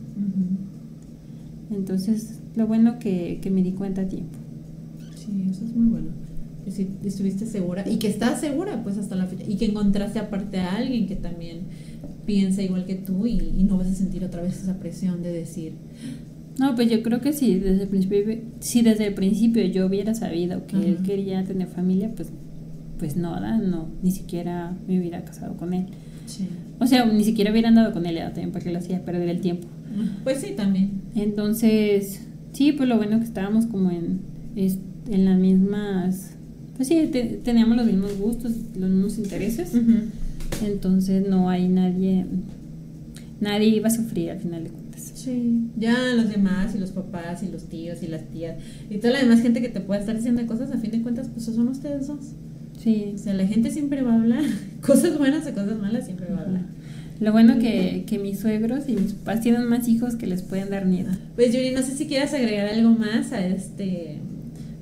Entonces, lo bueno que, que me di cuenta a tiempo. Sí, eso es muy bueno. Que sí estuviste segura y que estás segura, pues hasta la fecha. Y que encontraste aparte a alguien que también piensa igual que tú y, y no vas a sentir otra vez esa presión de decir, No, pues yo creo que si desde el principio, si desde el principio yo hubiera sabido que él quería tener familia, pues, pues no, no, ni siquiera me hubiera casado con él. sí. O sea, ni siquiera hubiera andado con él también porque lo hacía perder el tiempo. Pues sí, también. Entonces, sí, pues lo bueno que estábamos como en, en las mismas, pues sí, te- teníamos los mismos gustos, los mismos intereses. Entonces no hay nadie, nadie iba a sufrir al final de cuentas. Sí, ya los demás y los papás y los tíos y las tías y toda la demás gente que te pueda estar diciendo cosas, a fin de cuentas, pues son ustedes dos. Sí. O sea, la gente siempre va a hablar, cosas buenas o cosas malas siempre va a hablar. Lo bueno que, que mis suegros y mis papás tienen más hijos que les pueden dar miedo. Pues Yuri, no sé si quieras agregar algo más a este...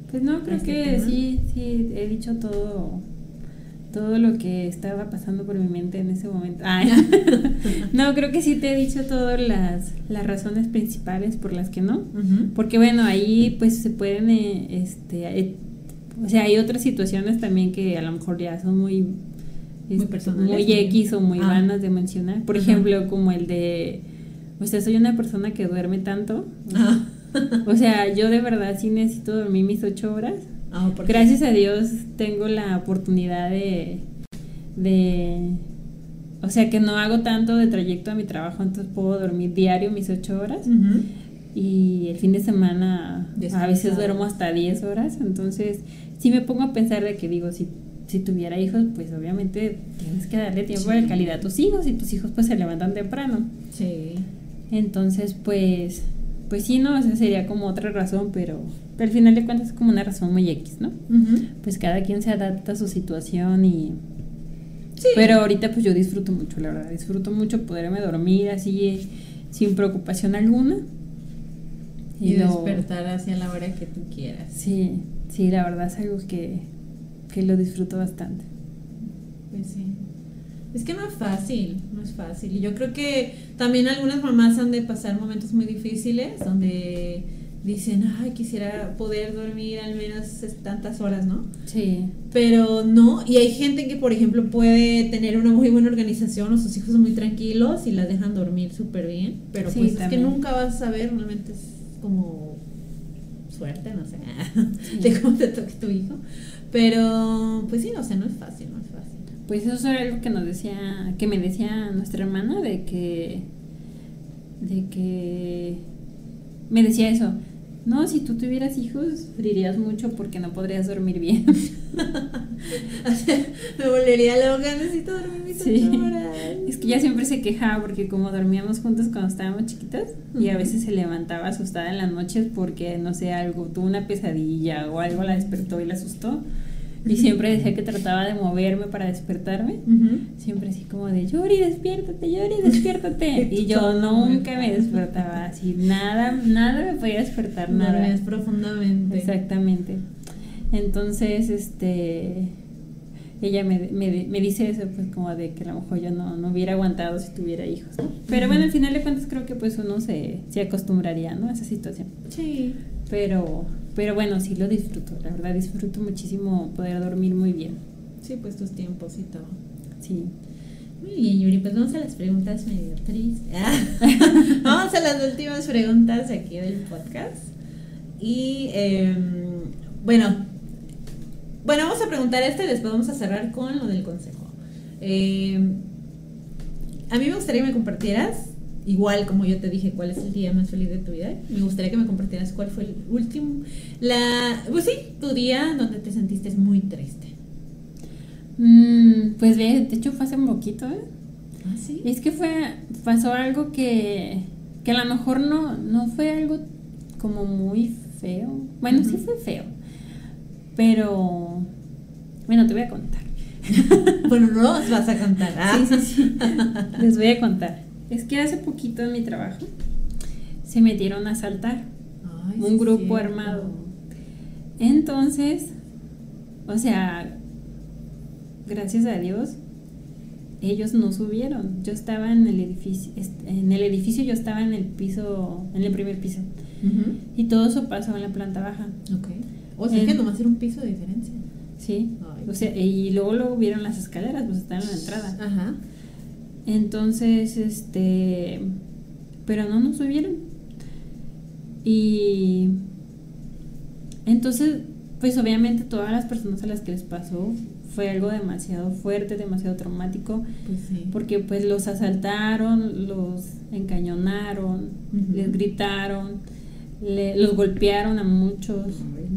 Pues no, creo ¿Este que tema? sí, sí, he dicho todo, todo lo que estaba pasando por mi mente en ese momento. Ay. no, creo que sí te he dicho todas las, las razones principales por las que no. Porque bueno, ahí pues se pueden, eh, este, eh, o sea, hay otras situaciones también que a lo mejor ya son muy, este, personales, muy. X o muy Ah. vanas de mencionar. Por ejemplo, como el de, o sea, soy una persona que duerme tanto. Ah. O sea, yo de verdad sí necesito dormir mis ocho horas. Ah, Gracias a Dios tengo la oportunidad de, de, o sea, que no hago tanto de trayecto a mi trabajo, entonces puedo dormir diario mis ocho horas y el fin de semana a veces duermo hasta 10 horas, entonces sí me pongo a pensar de que digo, si, si tuviera hijos, pues obviamente tienes que darle tiempo Sí. de calidad a tus hijos y tus hijos pues se levantan temprano. Sí. Entonces, pues, pues sí, no, esa sería como otra razón, pero, al final de cuentas es como una razón muy X, ¿no? Pues cada quien se adapta a su situación y... Sí. Pero ahorita pues yo disfruto mucho, la verdad, disfruto mucho poderme dormir así sin preocupación alguna. Y, despertar hacia la hora que tú quieras. Sí, sí, la verdad es algo que, que lo disfruto bastante. Pues sí. Es que no es fácil, no es fácil. Y yo creo que también algunas mamás han de pasar momentos muy difíciles donde dicen, ay, quisiera poder dormir al menos tantas horas, ¿no? Sí. Pero no, y hay gente que, por ejemplo, puede tener una muy buena organización o sus hijos son muy tranquilos y las dejan dormir súper bien, pero pues es que nunca vas a saber, realmente es como suerte, no sé, de cómo te toque tu hijo. Pero, pues sí, o sea, no es fácil, no es fácil. Pues eso era algo que nos decía, que me decía nuestra hermana, de que, de que, me decía eso, no, si tú tuvieras hijos, sufrirías mucho porque no podrías dormir bien. me volvería loca, necesito dormir mis sí. horas. Es que ella siempre se quejaba porque como dormíamos juntos cuando estábamos chiquitas y a veces se levantaba asustada en las noches porque, no sé, algo, tuvo una pesadilla o algo la despertó y la asustó. Y siempre decía que trataba de moverme para despertarme. Siempre así como de, Yuri, despiértate, Yuri, despiértate. y yo nunca me despertaba así, nada, nada me podía despertar, nada. Dormías profundamente. Exactamente. Entonces, este, ella me, me, me, dice eso, pues como de que a lo mejor yo no, no hubiera aguantado si tuviera hijos, Pero bueno, al final de cuentas creo que pues uno se, se acostumbraría, ¿no? A esa situación. Sí. Pero pero bueno, sí lo disfruto, la verdad disfruto muchísimo poder dormir muy bien. Sí, pues tus tiempos y todo. Sí. Muy bien, Yuri, pues vamos a las preguntas medio tristes. vamos a las últimas preguntas aquí del podcast. Y em, bueno, bueno, vamos a preguntar este y después vamos a cerrar con lo del consejo. Em, a mí me gustaría que me compartieras igual como yo te dije cuál es el día más feliz de tu vida, me gustaría que me compartieras cuál fue el último, la, pues sí, tu día donde te sentiste muy triste. Mm, pues de hecho fue hace un poquito, ¿eh? ¿Ah, sí? Es que fue, pasó algo que, que a lo mejor no, no fue algo como muy feo. Bueno, sí fue feo, pero bueno, te voy a contar. bueno, no nos vas a contar. ¿ah? Sí, sí, sí. Les voy a contar. Es que hace poquito en mi trabajo se metieron a asaltar un grupo armado. Entonces, o sea, gracias a Dios, ellos no subieron. Yo estaba en el edificio, en el edificio yo estaba en el piso, en el primer piso. Y todo eso pasó en la planta baja. O sea que nomás era un piso de diferencia. Sí. O sea, y luego lo vieron las escaleras, pues estaban en la entrada. Ajá. Entonces, este, pero no nos subieron. Y entonces, pues obviamente todas las personas a las que les pasó fue algo demasiado fuerte, demasiado traumático, pues porque pues los asaltaron, los encañonaron, les gritaron, los golpearon a muchos,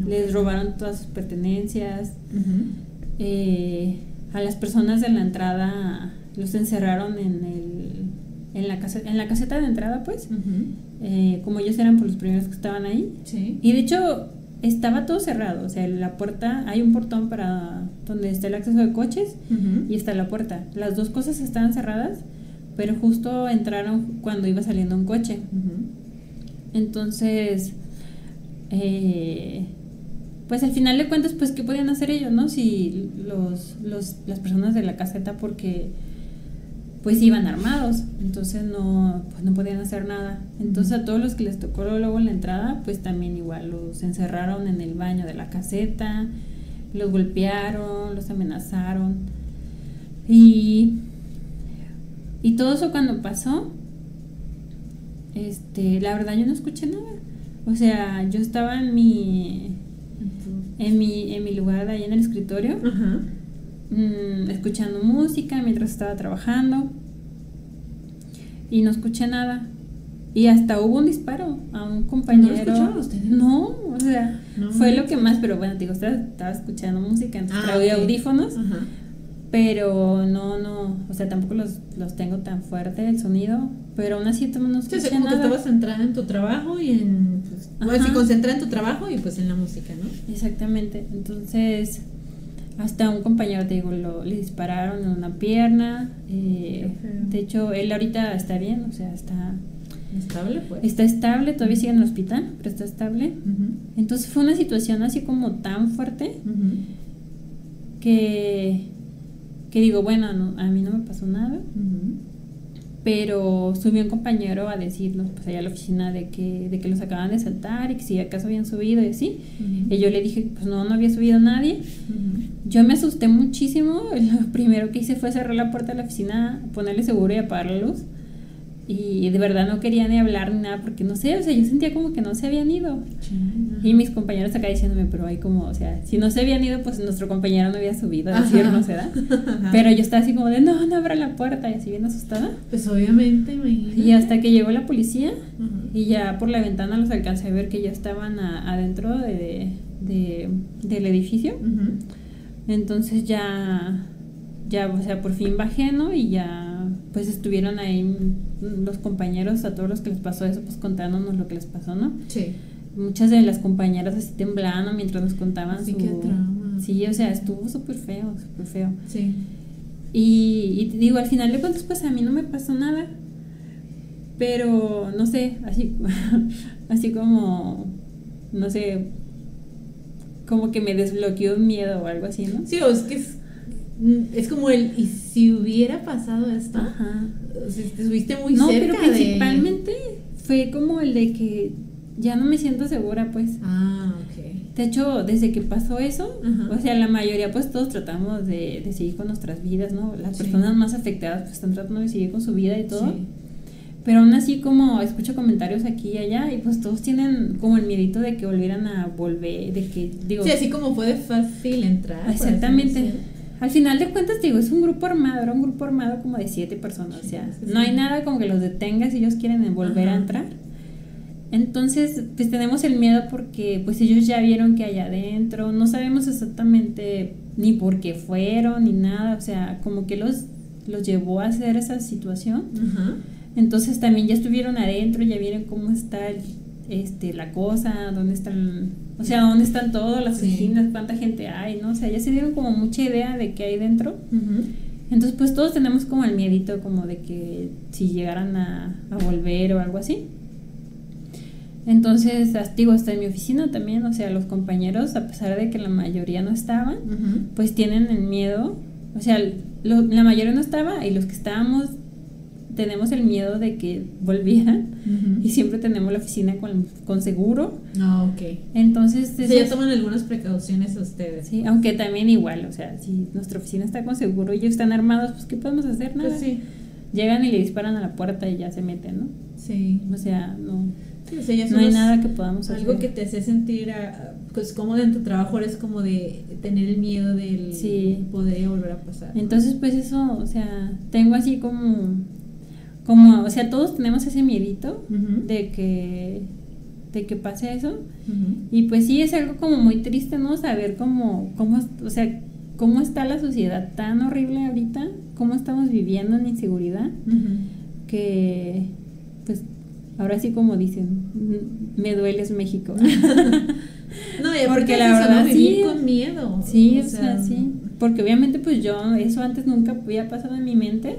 les robaron todas sus pertenencias, eh, a las personas de la entrada los encerraron en, el, en, la, casa, en la caseta de entrada, pues, eh, como ellos eran por los primeros que estaban ahí. Y de hecho, estaba todo cerrado, o sea, la puerta, hay un portón para donde está el acceso de coches y está la puerta. Las dos cosas estaban cerradas, pero justo entraron cuando iba saliendo un coche. Entonces, eh, pues al final de cuentas, pues, ¿qué podían hacer ellos, no? Si los, los, las personas de la caseta, porque pues iban armados, entonces no, pues no podían hacer nada. Entonces a todos los que les tocó luego en la entrada, pues también igual los encerraron en el baño de la caseta, los golpearon, los amenazaron. Y, y todo eso cuando pasó, este, la verdad yo no escuché nada. O sea, yo estaba en mi, en mi, en mi lugar ahí en el escritorio. Mm, escuchando música mientras estaba trabajando y no escuché nada. Y hasta hubo un disparo a un compañero. ¿No ustedes? No, o sea, fue lo que más, pero bueno, digo, estaba, estaba escuchando música, entonces ah, audífonos. pero no, no, o sea, tampoco los, los tengo tan fuerte el sonido, pero aún así no escuché sí, como nada. que estabas centrada en tu trabajo y en, pues, bueno, sí, concentrada en tu trabajo y pues en la música, ¿no? Exactamente, entonces hasta un compañero, te digo, lo, le dispararon en una pierna, eh, de hecho, él ahorita está bien, o sea, está... ¿Estable? Pues? Está estable, todavía sigue en el hospital, pero está estable. Entonces fue una situación así como tan fuerte que que digo, bueno, a mí no me pasó nada, pero subió un compañero a decirnos, pues allá a la oficina, de que, de que los acaban de saltar y que si acaso habían subido y así. Y yo le dije, pues no, no había subido nadie. Yo me asusté muchísimo, lo primero que hice fue cerrar la puerta de la oficina, ponerle seguro y apagar la luz. Y de verdad no quería ni hablar ni nada porque no sé, o sea, yo sentía como que no se habían ido. Y mis compañeros acá diciéndome, pero hay como, o sea, si no se habían ido, pues nuestro compañero no había subido a decirnos, ¿verdad? Pero yo estaba así como de, no, no abra la puerta, y así bien asustada. Pues obviamente, Y hasta que llegó la policía y ya por la ventana los alcancé a ver que ya estaban adentro de, de, del edificio. Entonces ya, ya, o sea, por fin bajé, ¿no? Y ya pues estuvieron ahí los compañeros, a todos los que les pasó eso, pues contándonos lo que les pasó, ¿no? Sí. Muchas de las compañeras así temblando mientras nos contaban sí, Qué trauma. Sí, o sea, estuvo súper feo, súper feo. Sí. Y, y digo, al final de cuentas, pues a mí no me pasó nada. Pero, no sé, así, así como, no sé, como que me desbloqueó un miedo o algo así, ¿no? Sí, o es que es es como el, ¿y si hubiera pasado esto? Ajá. O sea, te subiste muy no, cerca. No, pero principalmente fue como el de que ya no me siento segura, pues. Ah, ok. De hecho, desde que pasó eso, o sea, la mayoría, pues todos tratamos de, de seguir con nuestras vidas, ¿no? Las personas más afectadas, pues están tratando de seguir con su vida y todo. Sí. Pero aún así, como escucho comentarios aquí y allá, y pues todos tienen como el miedito de que volvieran a volver, de que, digo. Sí, así como fue fácil entrar. Exactamente. Al final de cuentas, digo, es un grupo armado, era un grupo armado como de siete personas, o sea, no hay nada como que los detenga si ellos quieren volver a entrar. Entonces, pues tenemos el miedo porque pues ellos ya vieron que hay adentro, no sabemos exactamente ni por qué fueron ni nada, o sea, como que los, los llevó a hacer esa situación. Entonces también ya estuvieron adentro, ya vieron cómo está el, este, la cosa, dónde están, o sea, dónde están todas las oficinas, cuánta gente hay, ¿no? O sea, ya se dieron como mucha idea de qué hay dentro. Entonces, pues todos tenemos como el miedito como de que si llegaran a, volver o algo así. Entonces, digo, hasta en mi oficina también, o sea, los compañeros, a pesar de que la mayoría no estaban, pues tienen el miedo, o sea, la mayoría no estaba y los que estábamos tenemos el miedo de que volvieran y siempre tenemos la oficina con, con seguro. Ah, ok. Entonces... ya toman algunas precauciones ustedes. Sí, aunque también igual, o sea, si nuestra oficina está con seguro y ellos están armados, pues ¿qué podemos hacer? Nada. Pues sí. Llegan y le disparan a la puerta y ya se meten, ¿no? Sí. O sea, no... o sea, ya no hay nada que podamos hacer. Algo que te hace sentir pues cómodo en tu trabajo es como de tener el miedo del sí. poder volver a pasar. Entonces, pues eso, o sea, tengo así como como, o sea, todos tenemos ese miedito de que de que pase eso. Y pues sí es algo como muy triste, ¿no? Saber cómo cómo o sea, cómo está la sociedad tan horrible ahorita, cómo estamos viviendo en inseguridad que pues ahora sí como dicen, me dueles México. no, ya porque la verdad sí con miedo. Sí, o, sea, sí porque obviamente pues yo eso antes nunca había pasado en mi mente,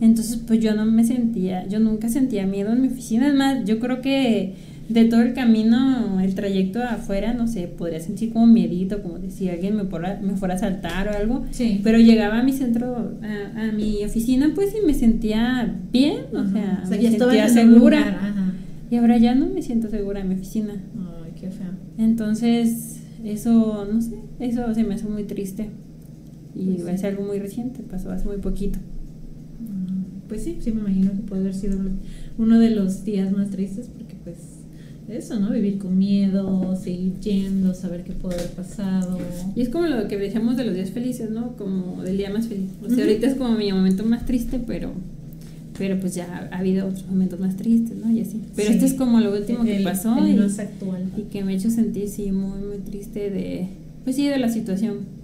entonces pues yo no me sentía, yo nunca sentía miedo en mi oficina, es más, yo creo que de todo el camino, el trayecto afuera, no sé, podría sentir como miedito, como decir alguien me, fuera, me fuera a saltar o algo, sí. pero llegaba a mi centro, a, mi oficina pues y me sentía bien, o sea, me sentía segura. Y ahora ya no me siento segura en mi oficina. Ay, qué feo. Entonces, eso, no sé, eso se me hace muy triste. Y pues es algo muy reciente, pasó hace muy poquito. Mm, pues sí, sí me imagino que puede haber sido uno de los días más tristes porque pues eso, ¿no? Vivir con miedo, seguir yendo, saber qué puede haber pasado. Y es como lo que decíamos de los días felices, ¿no? Como del día más feliz. O sea, ahorita es como mi momento más triste, pero pero pues ya ha habido otros momentos más tristes, ¿no? Y así. Pero este es como lo último que pasó el y, actual. y que me ha hecho sentir sí muy muy triste de pues sí de la situación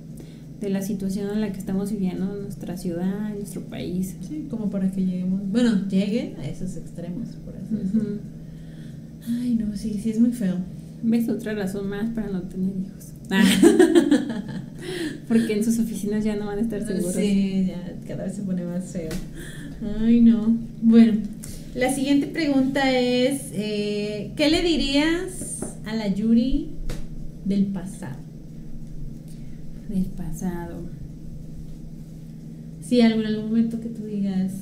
de la situación en la que estamos viviendo en nuestra ciudad, en nuestro país. Sí, como para que lleguemos, bueno, lleguen a esos extremos, por así decirlo. Ay, no, sí, sí es muy feo. ¿Ves otra razón más para no tener hijos? Ah. Porque en sus oficinas ya no van a estar seguros. Sí, ya cada vez se pone más feo. Ay, no. Bueno, la siguiente pregunta es, eh, ¿qué le dirías a la Yuri del pasado? Del pasado. Sí, algo en algún momento que tú digas,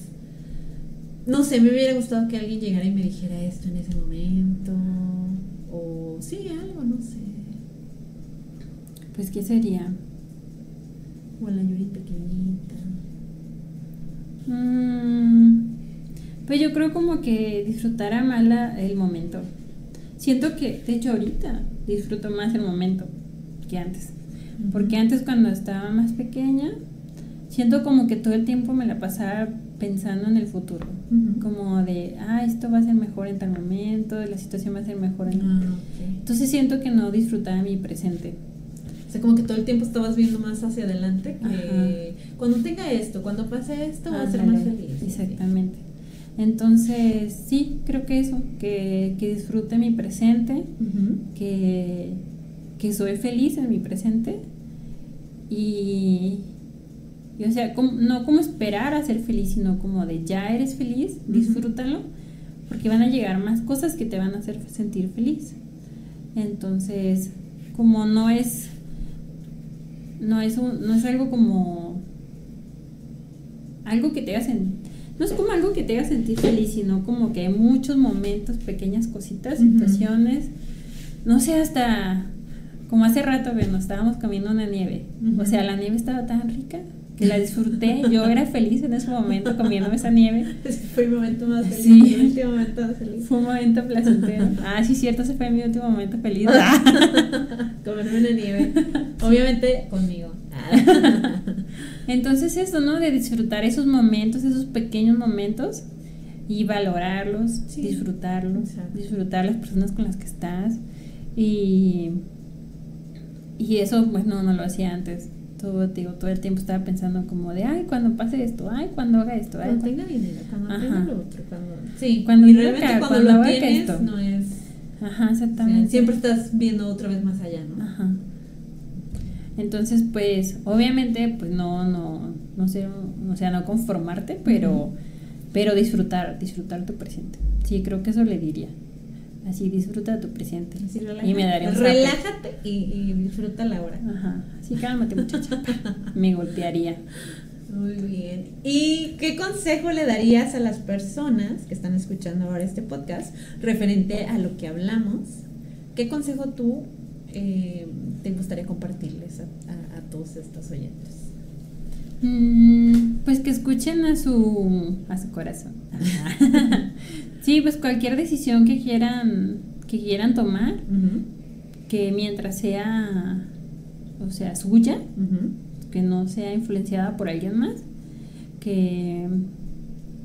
no sé, me hubiera gustado que alguien llegara y me dijera esto en ese momento. O sí, algo, no sé. Pues, ¿qué sería? O la Yuri pequeñita. Mm, pues yo creo como que disfrutara más la- el momento. Siento que, de hecho, ahorita disfruto más el momento que antes. Porque antes cuando estaba más pequeña, siento como que todo el tiempo me la pasaba pensando en el futuro. Como de, ah, esto va a ser mejor en tal momento, la situación va a ser mejor en... Ah, ok. Entonces siento que no disfrutaba mi presente. O sea, como que todo el tiempo estabas viendo más hacia adelante que Ajá. cuando tenga esto, cuando pase esto, voy a ser más feliz. Exactamente. Entonces, sí, creo que eso, que, que disfrute mi presente, que, que soy feliz en mi presente y, y, o sea, como- no como esperar a ser feliz, sino como de ya eres feliz, disfrútalo, porque van a llegar más cosas que te van a hacer sentir feliz. Entonces, como no es, no es, un- no es algo como algo que te haga sen- no es como algo que te haga sentir feliz, sino como que hay muchos momentos, pequeñas cositas, situaciones, no sé, hasta como hace rato que nos estábamos comiendo una nieve, o sea, la nieve estaba tan rica que la disfruté, yo era feliz en ese momento comiéndome esa nieve, fue mi momento más feliz. Sí. Mi último momento más feliz. fue un momento placentero. Ah, sí, cierto, ese fue mi último momento feliz. Comerme una nieve. Obviamente conmigo. Entonces eso, ¿no? De disfrutar esos momentos, esos pequeños momentos y valorarlos, Sí. disfrutarlos, Exacto. disfrutar las personas con las que estás y, y eso pues no, no lo hacía antes. Todo, digo, todo el tiempo estaba pensando como de, ay, cuando pase esto, ay, cuando haga esto, ay, Cuando tenga dinero, cuando Ajá. tenga lo otro, cuando... Sí, Cuando y realmente acá, cuando, cuando lo haga tienes esto. no es... Ajá, o sea, exactamente. siempre estás viendo otra vez más allá, ¿no? Ajá. Entonces, pues, obviamente, pues no, no, no sé, o sea, no conformarte, pero, pero disfrutar, disfrutar tu presente. Sí, creo que eso le diría. Así, disfruta tu presente. Así, y me daría un. Relájate y, y disfruta la hora. Ajá. Así, cálmate, muchacha. me golpearía. Muy bien. ¿Y qué consejo le darías a las personas que están escuchando ahora este podcast referente a lo que hablamos? ¿Qué consejo tú eh, te gustaría compartirles a, a- a todos estos oyentes? Mm, pues que escuchen a su, a su corazón. sí, pues cualquier decisión que quieran, que quieran tomar, que mientras sea, o sea, suya, que no sea influenciada por alguien más, que,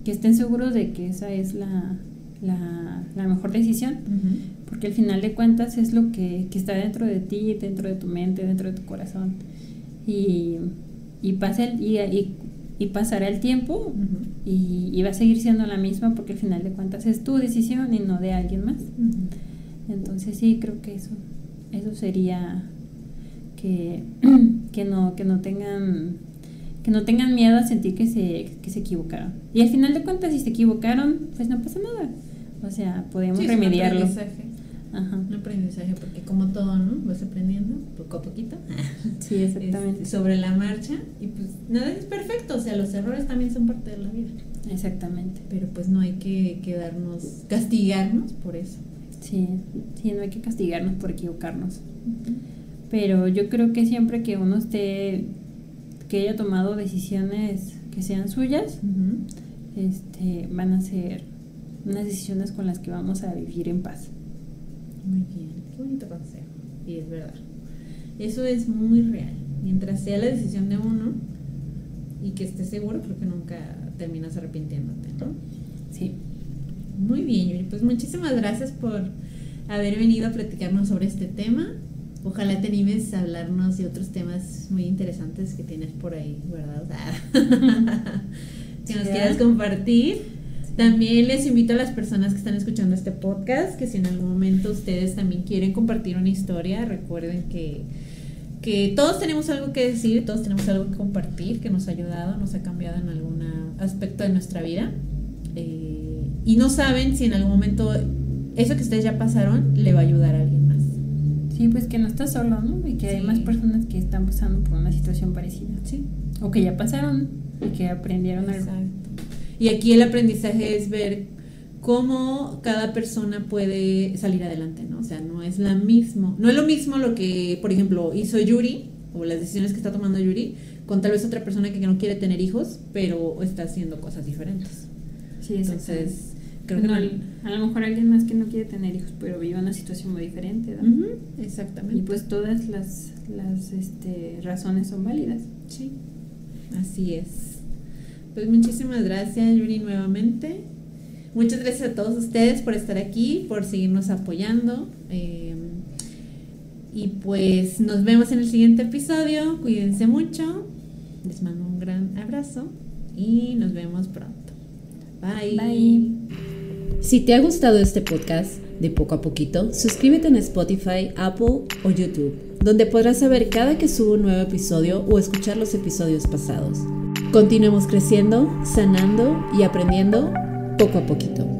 que estén seguros de que esa es la, la, la mejor decisión, porque al final de cuentas es lo que, que está dentro de ti, dentro de tu mente, dentro de tu corazón. Y, y, pasa el- y, y- y pasará el tiempo y, y va a seguir siendo la misma porque al final de cuentas es tu decisión y no de alguien más. Entonces sí, creo que eso, eso sería que, que no, que no tengan, que no tengan miedo a sentir que se, que se equivocaron. Y al final de cuentas, si se equivocaron, pues no pasa nada. O sea, podemos Sí, es un remediarlo. Ajá. Un aprendizaje, porque como todo, ¿no? Vas aprendiendo poco a poquito. Sí, exactamente. Este, sobre la marcha. Y pues nada es perfecto. O sea, los errores también son parte de la vida. Exactamente. Pero pues no hay que quedarnos, castigarnos por eso. Sí, sí, no hay que castigarnos por equivocarnos. Pero yo creo que siempre que uno esté, que haya tomado decisiones que sean suyas, este, van a ser unas decisiones con las que vamos a vivir en paz. Muy bien, qué bonito consejo. Y es verdad. Eso es muy real. Mientras sea la decisión de uno y que estés seguro, creo que nunca terminas arrepintiéndote, ¿no? Sí. Muy bien, Yuri. Pues muchísimas gracias por haber venido a platicarnos sobre este tema. Ojalá te animes a hablarnos de otros temas muy interesantes que tienes por ahí, ¿verdad? que nos quieras compartir. También les invito a las personas que están escuchando este podcast que si en algún momento ustedes también quieren compartir una historia, recuerden que, que todos tenemos algo que decir, todos tenemos algo que compartir que nos ha ayudado, nos ha cambiado en algún aspecto de nuestra vida. Eh, y no saben si en algún momento eso que ustedes ya pasaron le va a ayudar a alguien más. Sí, pues que no estás solo, ¿no? Y que hay más personas que están pasando por una situación parecida. Sí. O que ya pasaron y que aprendieron algo. Y aquí el aprendizaje es ver cómo cada persona puede salir adelante, ¿no? O sea, no es la mismo, no es lo mismo lo que, por ejemplo, hizo Yuri o las decisiones que está tomando Yuri con tal vez otra persona que no quiere tener hijos, pero está haciendo cosas diferentes. Sí, entonces Creo que a lo mejor alguien más que no quiere tener hijos, pero vive una situación muy diferente. ¿no? exactamente. Y pues todas las, las este, razones son válidas. Sí, así es. Pues muchísimas gracias, Yuri, nuevamente. Muchas gracias a todos ustedes por estar aquí, por seguirnos apoyando. Em, y pues nos vemos en el siguiente episodio. Cuídense mucho. Les mando un gran abrazo y nos vemos pronto. Bye. Bye. Si te ha gustado este podcast de poco a poquito, suscríbete en Spotify, Apple o YouTube, donde podrás saber cada que subo un nuevo episodio o escuchar los episodios pasados. Continuemos creciendo, sanando y aprendiendo poco a poquito.